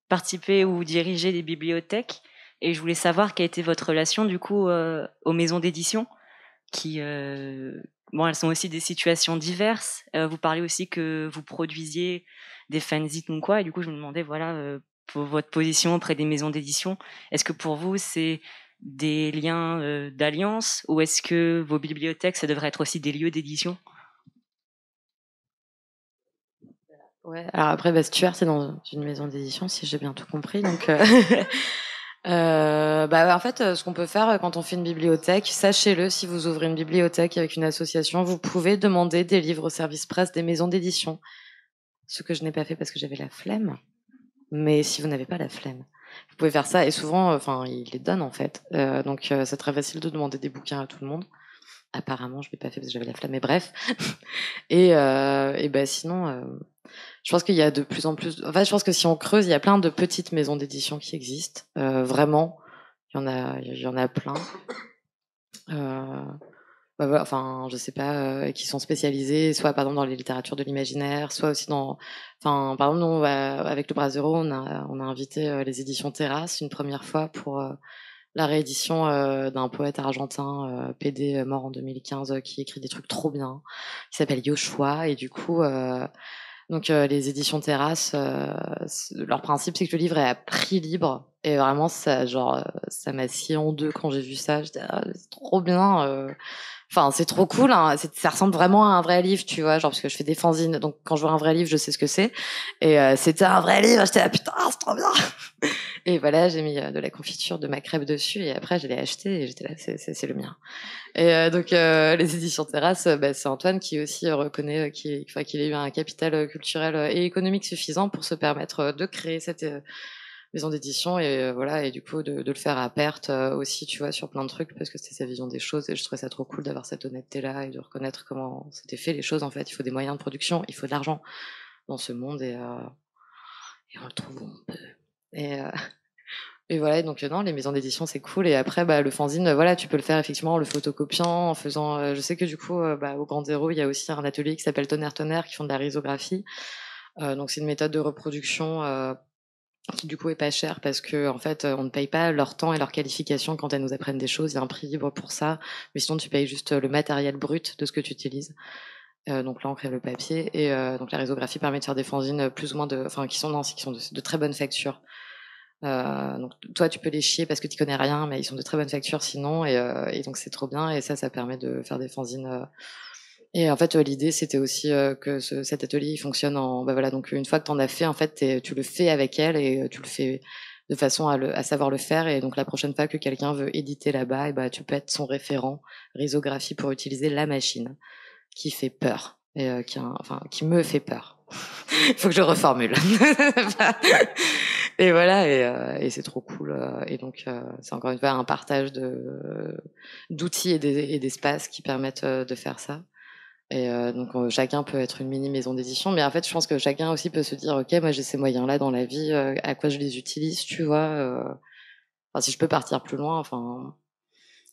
participez ou dirigez des bibliothèques et je voulais savoir quelle était votre relation du coup euh, aux maisons d'édition qui euh, bon elles sont aussi des situations diverses vous parlez aussi que vous produisiez des fanzines ou quoi et du coup je me demandais voilà pour votre position auprès des maisons d'édition est-ce que pour vous c'est des liens euh, d'alliance ou est-ce que vos bibliothèques, ça devrait être aussi des lieux d'édition? Ouais, alors après, bah, Stuart, c'est dans une maison d'édition, si j'ai bien tout compris. Donc, euh, euh, bah, en fait, ce qu'on peut faire quand on fait une bibliothèque, sachez-le, si vous ouvrez une bibliothèque avec une association, vous pouvez demander des livres au service presse des maisons d'édition. Ce que je n'ai pas fait parce que j'avais la flemme. Mais si vous n'avez pas la flemme, vous pouvez faire ça et souvent, enfin, ils les donnent en fait. Euh, donc euh, c'est très facile de demander des bouquins à tout le monde. Apparemment, je l'ai pas fait parce que j'avais la flamme, mais bref. et, euh, et ben sinon, euh, je pense qu'il y a de plus en plus. Enfin, je pense que si on creuse, il y a plein de petites maisons d'édition qui existent. Euh, vraiment, il y en a, il y en a plein. Euh, enfin, je sais pas, euh, qui sont spécialisés, soit par exemple dans les littératures de l'imaginaire, soit aussi dans, enfin, par exemple, nous, avec le Bras Zéro, on a, on a invité euh, les éditions Terrasse une première fois pour euh, la réédition d'un poète argentin, PD, mort en 2015, qui écrit des trucs trop bien, qui s'appelle Yoshua, et du coup, donc les éditions Terrasse, leur principe c'est que le livre est à prix libre et vraiment ça genre ça m'a scié en deux quand j'ai vu ça. J'étais ah, c'est trop bien. Enfin, c'est trop cool. Hein. Ça ressemble vraiment à un vrai livre, tu vois, genre parce que je fais des fanzines, donc quand je vois un vrai livre, je sais ce que c'est. Et euh, c'était un vrai livre. J'étais là, putain, c'est trop bien. Et voilà, j'ai mis euh, de la confiture de ma crêpe dessus, et après je l'ai acheté et j'étais là, c'est le mien. Et euh, donc les éditions Terrasse, bah, c'est Antoine qui aussi reconnaît qu'il enfin, qu'il a eu un capital culturel et économique suffisant pour se permettre de créer cette maison d'édition et euh, voilà et du coup de, le faire à perte euh, aussi tu vois sur plein de trucs parce que c'était sa vision des choses et je trouvais ça trop cool d'avoir cette honnêteté là et de reconnaître comment c'était fait les choses en fait il faut des moyens de production il faut de l'argent dans ce monde et, euh, et on le trouve on peut et et voilà, donc non, les maisons d'édition c'est cool. Et après, bah, le fanzine, voilà, tu peux le faire effectivement en le photocopiant, en faisant. je sais que du coup, bah, au Grand Zéro, il y a aussi un atelier qui s'appelle Tonnerre Tonnerre qui font de la risographie. donc c'est une méthode de reproduction du coup est pas cher parce que en fait on ne paye pas leur temps et leur qualification quand elles nous apprennent des choses. Il y a un prix libre pour ça, mais sinon tu payes juste le matériel brut de ce que tu utilises. Euh, donc l'encre et le papier et euh, donc la risographie permet de faire des fanzines plus ou moins de, enfin qui sont non, qui sont de, très bonne facture. Euh, donc toi tu peux les chier parce que tu connais rien, mais ils sont de très bonne facture sinon et, euh, et donc c'est trop bien et ça ça permet de faire des fanzines euh, et en fait, l'idée, c'était aussi euh, que ce, cet atelier fonctionne en. Bah voilà, donc une fois que tu en as fait, en fait, tu le fais avec elle et euh, tu le fais de façon à, le, à savoir le faire. Et donc la prochaine fois que quelqu'un veut éditer là-bas, et bah, tu peux être son référent risographie pour utiliser la machine qui fait peur et euh, qui, enfin, qui me fait peur. Il faut que je reformule. et voilà, et, et c'est trop cool. Et donc, c'est encore une fois un partage d'outils et d'espaces qui permettent de faire ça. Et euh, donc euh, chacun peut être une mini maison d'édition, mais en fait je pense que chacun aussi peut se dire ok moi j'ai ces moyens là dans la vie, euh, à quoi je les utilise, tu vois. euh. Enfin si je peux partir plus loin, enfin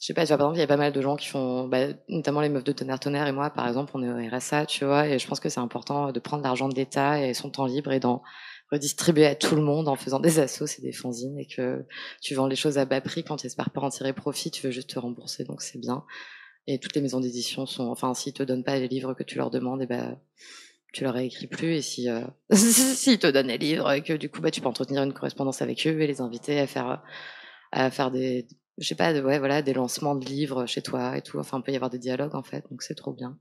je sais pas, tu vois par exemple il y a pas mal de gens qui font, bah, notamment les meufs de tonnerre tonnerre et moi par exemple on est au RSA, tu vois, et je pense que c'est important de prendre l'argent de l'État et son temps libre et d'en redistribuer à tout le monde en faisant des assos et des fanzines et que tu vends les choses à bas prix quand tu espères pas en tirer profit, tu veux juste te rembourser donc c'est bien. Et toutes les maisons d'édition sont, enfin, s'ils te donnent pas les livres que tu leur demandes, et ben, tu leur écris plus. Et si, euh, s'ils te donnent les livres, et que du coup, bah, tu peux entretenir une correspondance avec eux et les inviter à faire, à faire des, je sais pas, ouais, voilà, des lancements de livres chez toi et tout. Enfin, il peut y avoir des dialogues, en fait. Donc, c'est trop bien.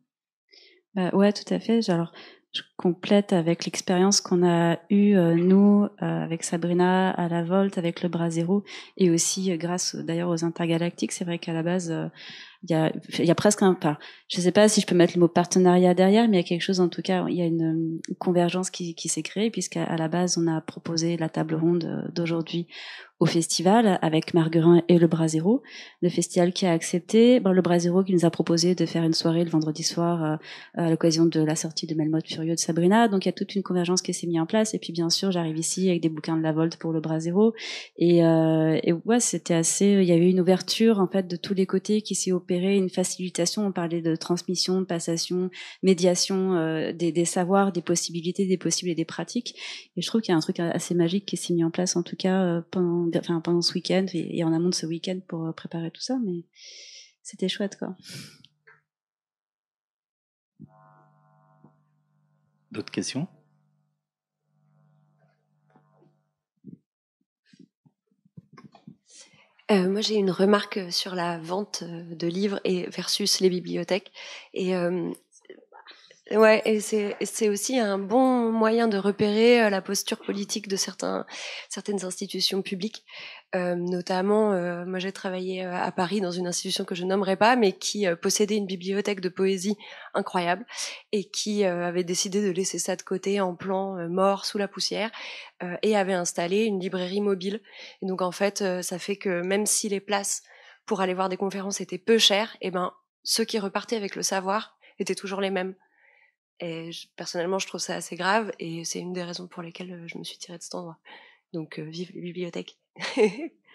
Bah, ouais, tout à fait. Alors, je complète avec l'expérience qu'on a eue, euh, nous, euh, avec Sabrina à la Volte, avec le Bras Zéro, et aussi euh, grâce d'ailleurs aux intergalactiques. C'est vrai qu'à la base, euh, il y, a, presque un pas. Je sais pas si je peux mettre le mot partenariat derrière, mais il y a quelque chose, en tout cas, il y a une, convergence qui, s'est créée, puisqu'à la base, on a proposé la table ronde euh, d'aujourd'hui au festival avec Marguerin et le Bras Zéro. Le festival qui a accepté, bon, le Bras Zéro qui nous a proposé de faire une soirée le vendredi soir euh, à l'occasion de la sortie de Melmoth Furieux de Sabrina. Donc il y a toute une convergence qui s'est mise en place. Et puis bien sûr, j'arrive ici avec des bouquins de la Volte pour le Bras Zéro. Et, euh, et ouais, c'était assez. Il y avait une ouverture en fait de tous les côtés qui s'est opérée, une facilitation. On parlait de transmission, de passation, médiation euh, des, savoirs, des possibilités, des possibles et des pratiques. Et je trouve qu'il y a un truc assez magique qui s'est mis en place en tout cas euh, pendant, enfin, pendant ce week-end et, et en amont de ce week-end pour euh, préparer tout ça. Mais c'était chouette quoi. D'autres questions? Euh, moi, j'ai une remarque euh, sur la vente euh, de livres et versus les bibliothèques. Et ouais, et c'est aussi un bon moyen de repérer euh, la posture politique de certains certaines institutions publiques. Euh, notamment, euh, moi, j'ai travaillé euh, à Paris dans une institution que je nommerai pas, mais qui euh, possédait une bibliothèque de poésie incroyable et qui avait décidé de laisser ça de côté en plan mort sous la poussière et avait installé une librairie mobile. Et donc en fait, ça fait que même si les places pour aller voir des conférences étaient peu chères, et ben ceux qui repartaient avec le savoir étaient toujours les mêmes. Et personnellement, je trouve ça assez grave et c'est une des raisons pour lesquelles euh, je me suis tirée de cet endroit. Donc euh, vive les bibliothèques.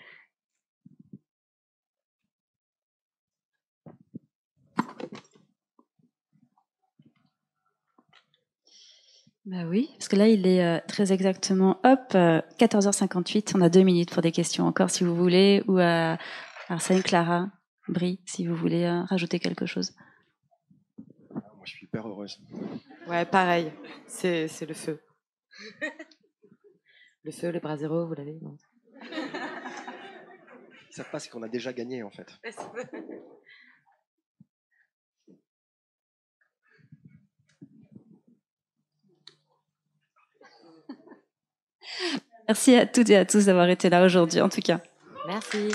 Bah oui, parce que là, il est euh, très exactement, hop, euh, 14h58. On a deux minutes pour des questions encore, si vous voulez, ou à Arsène, Clara, Brie, si vous voulez euh, rajouter quelque chose. Heureuse. Ouais, pareil. C'est, c'est le feu. Le feu, le bras zéro, vous l'avez non? Ils savent pas, c'est qu'on a déjà gagné, en fait. Merci à toutes et à tous d'avoir été là aujourd'hui, en tout cas. Merci.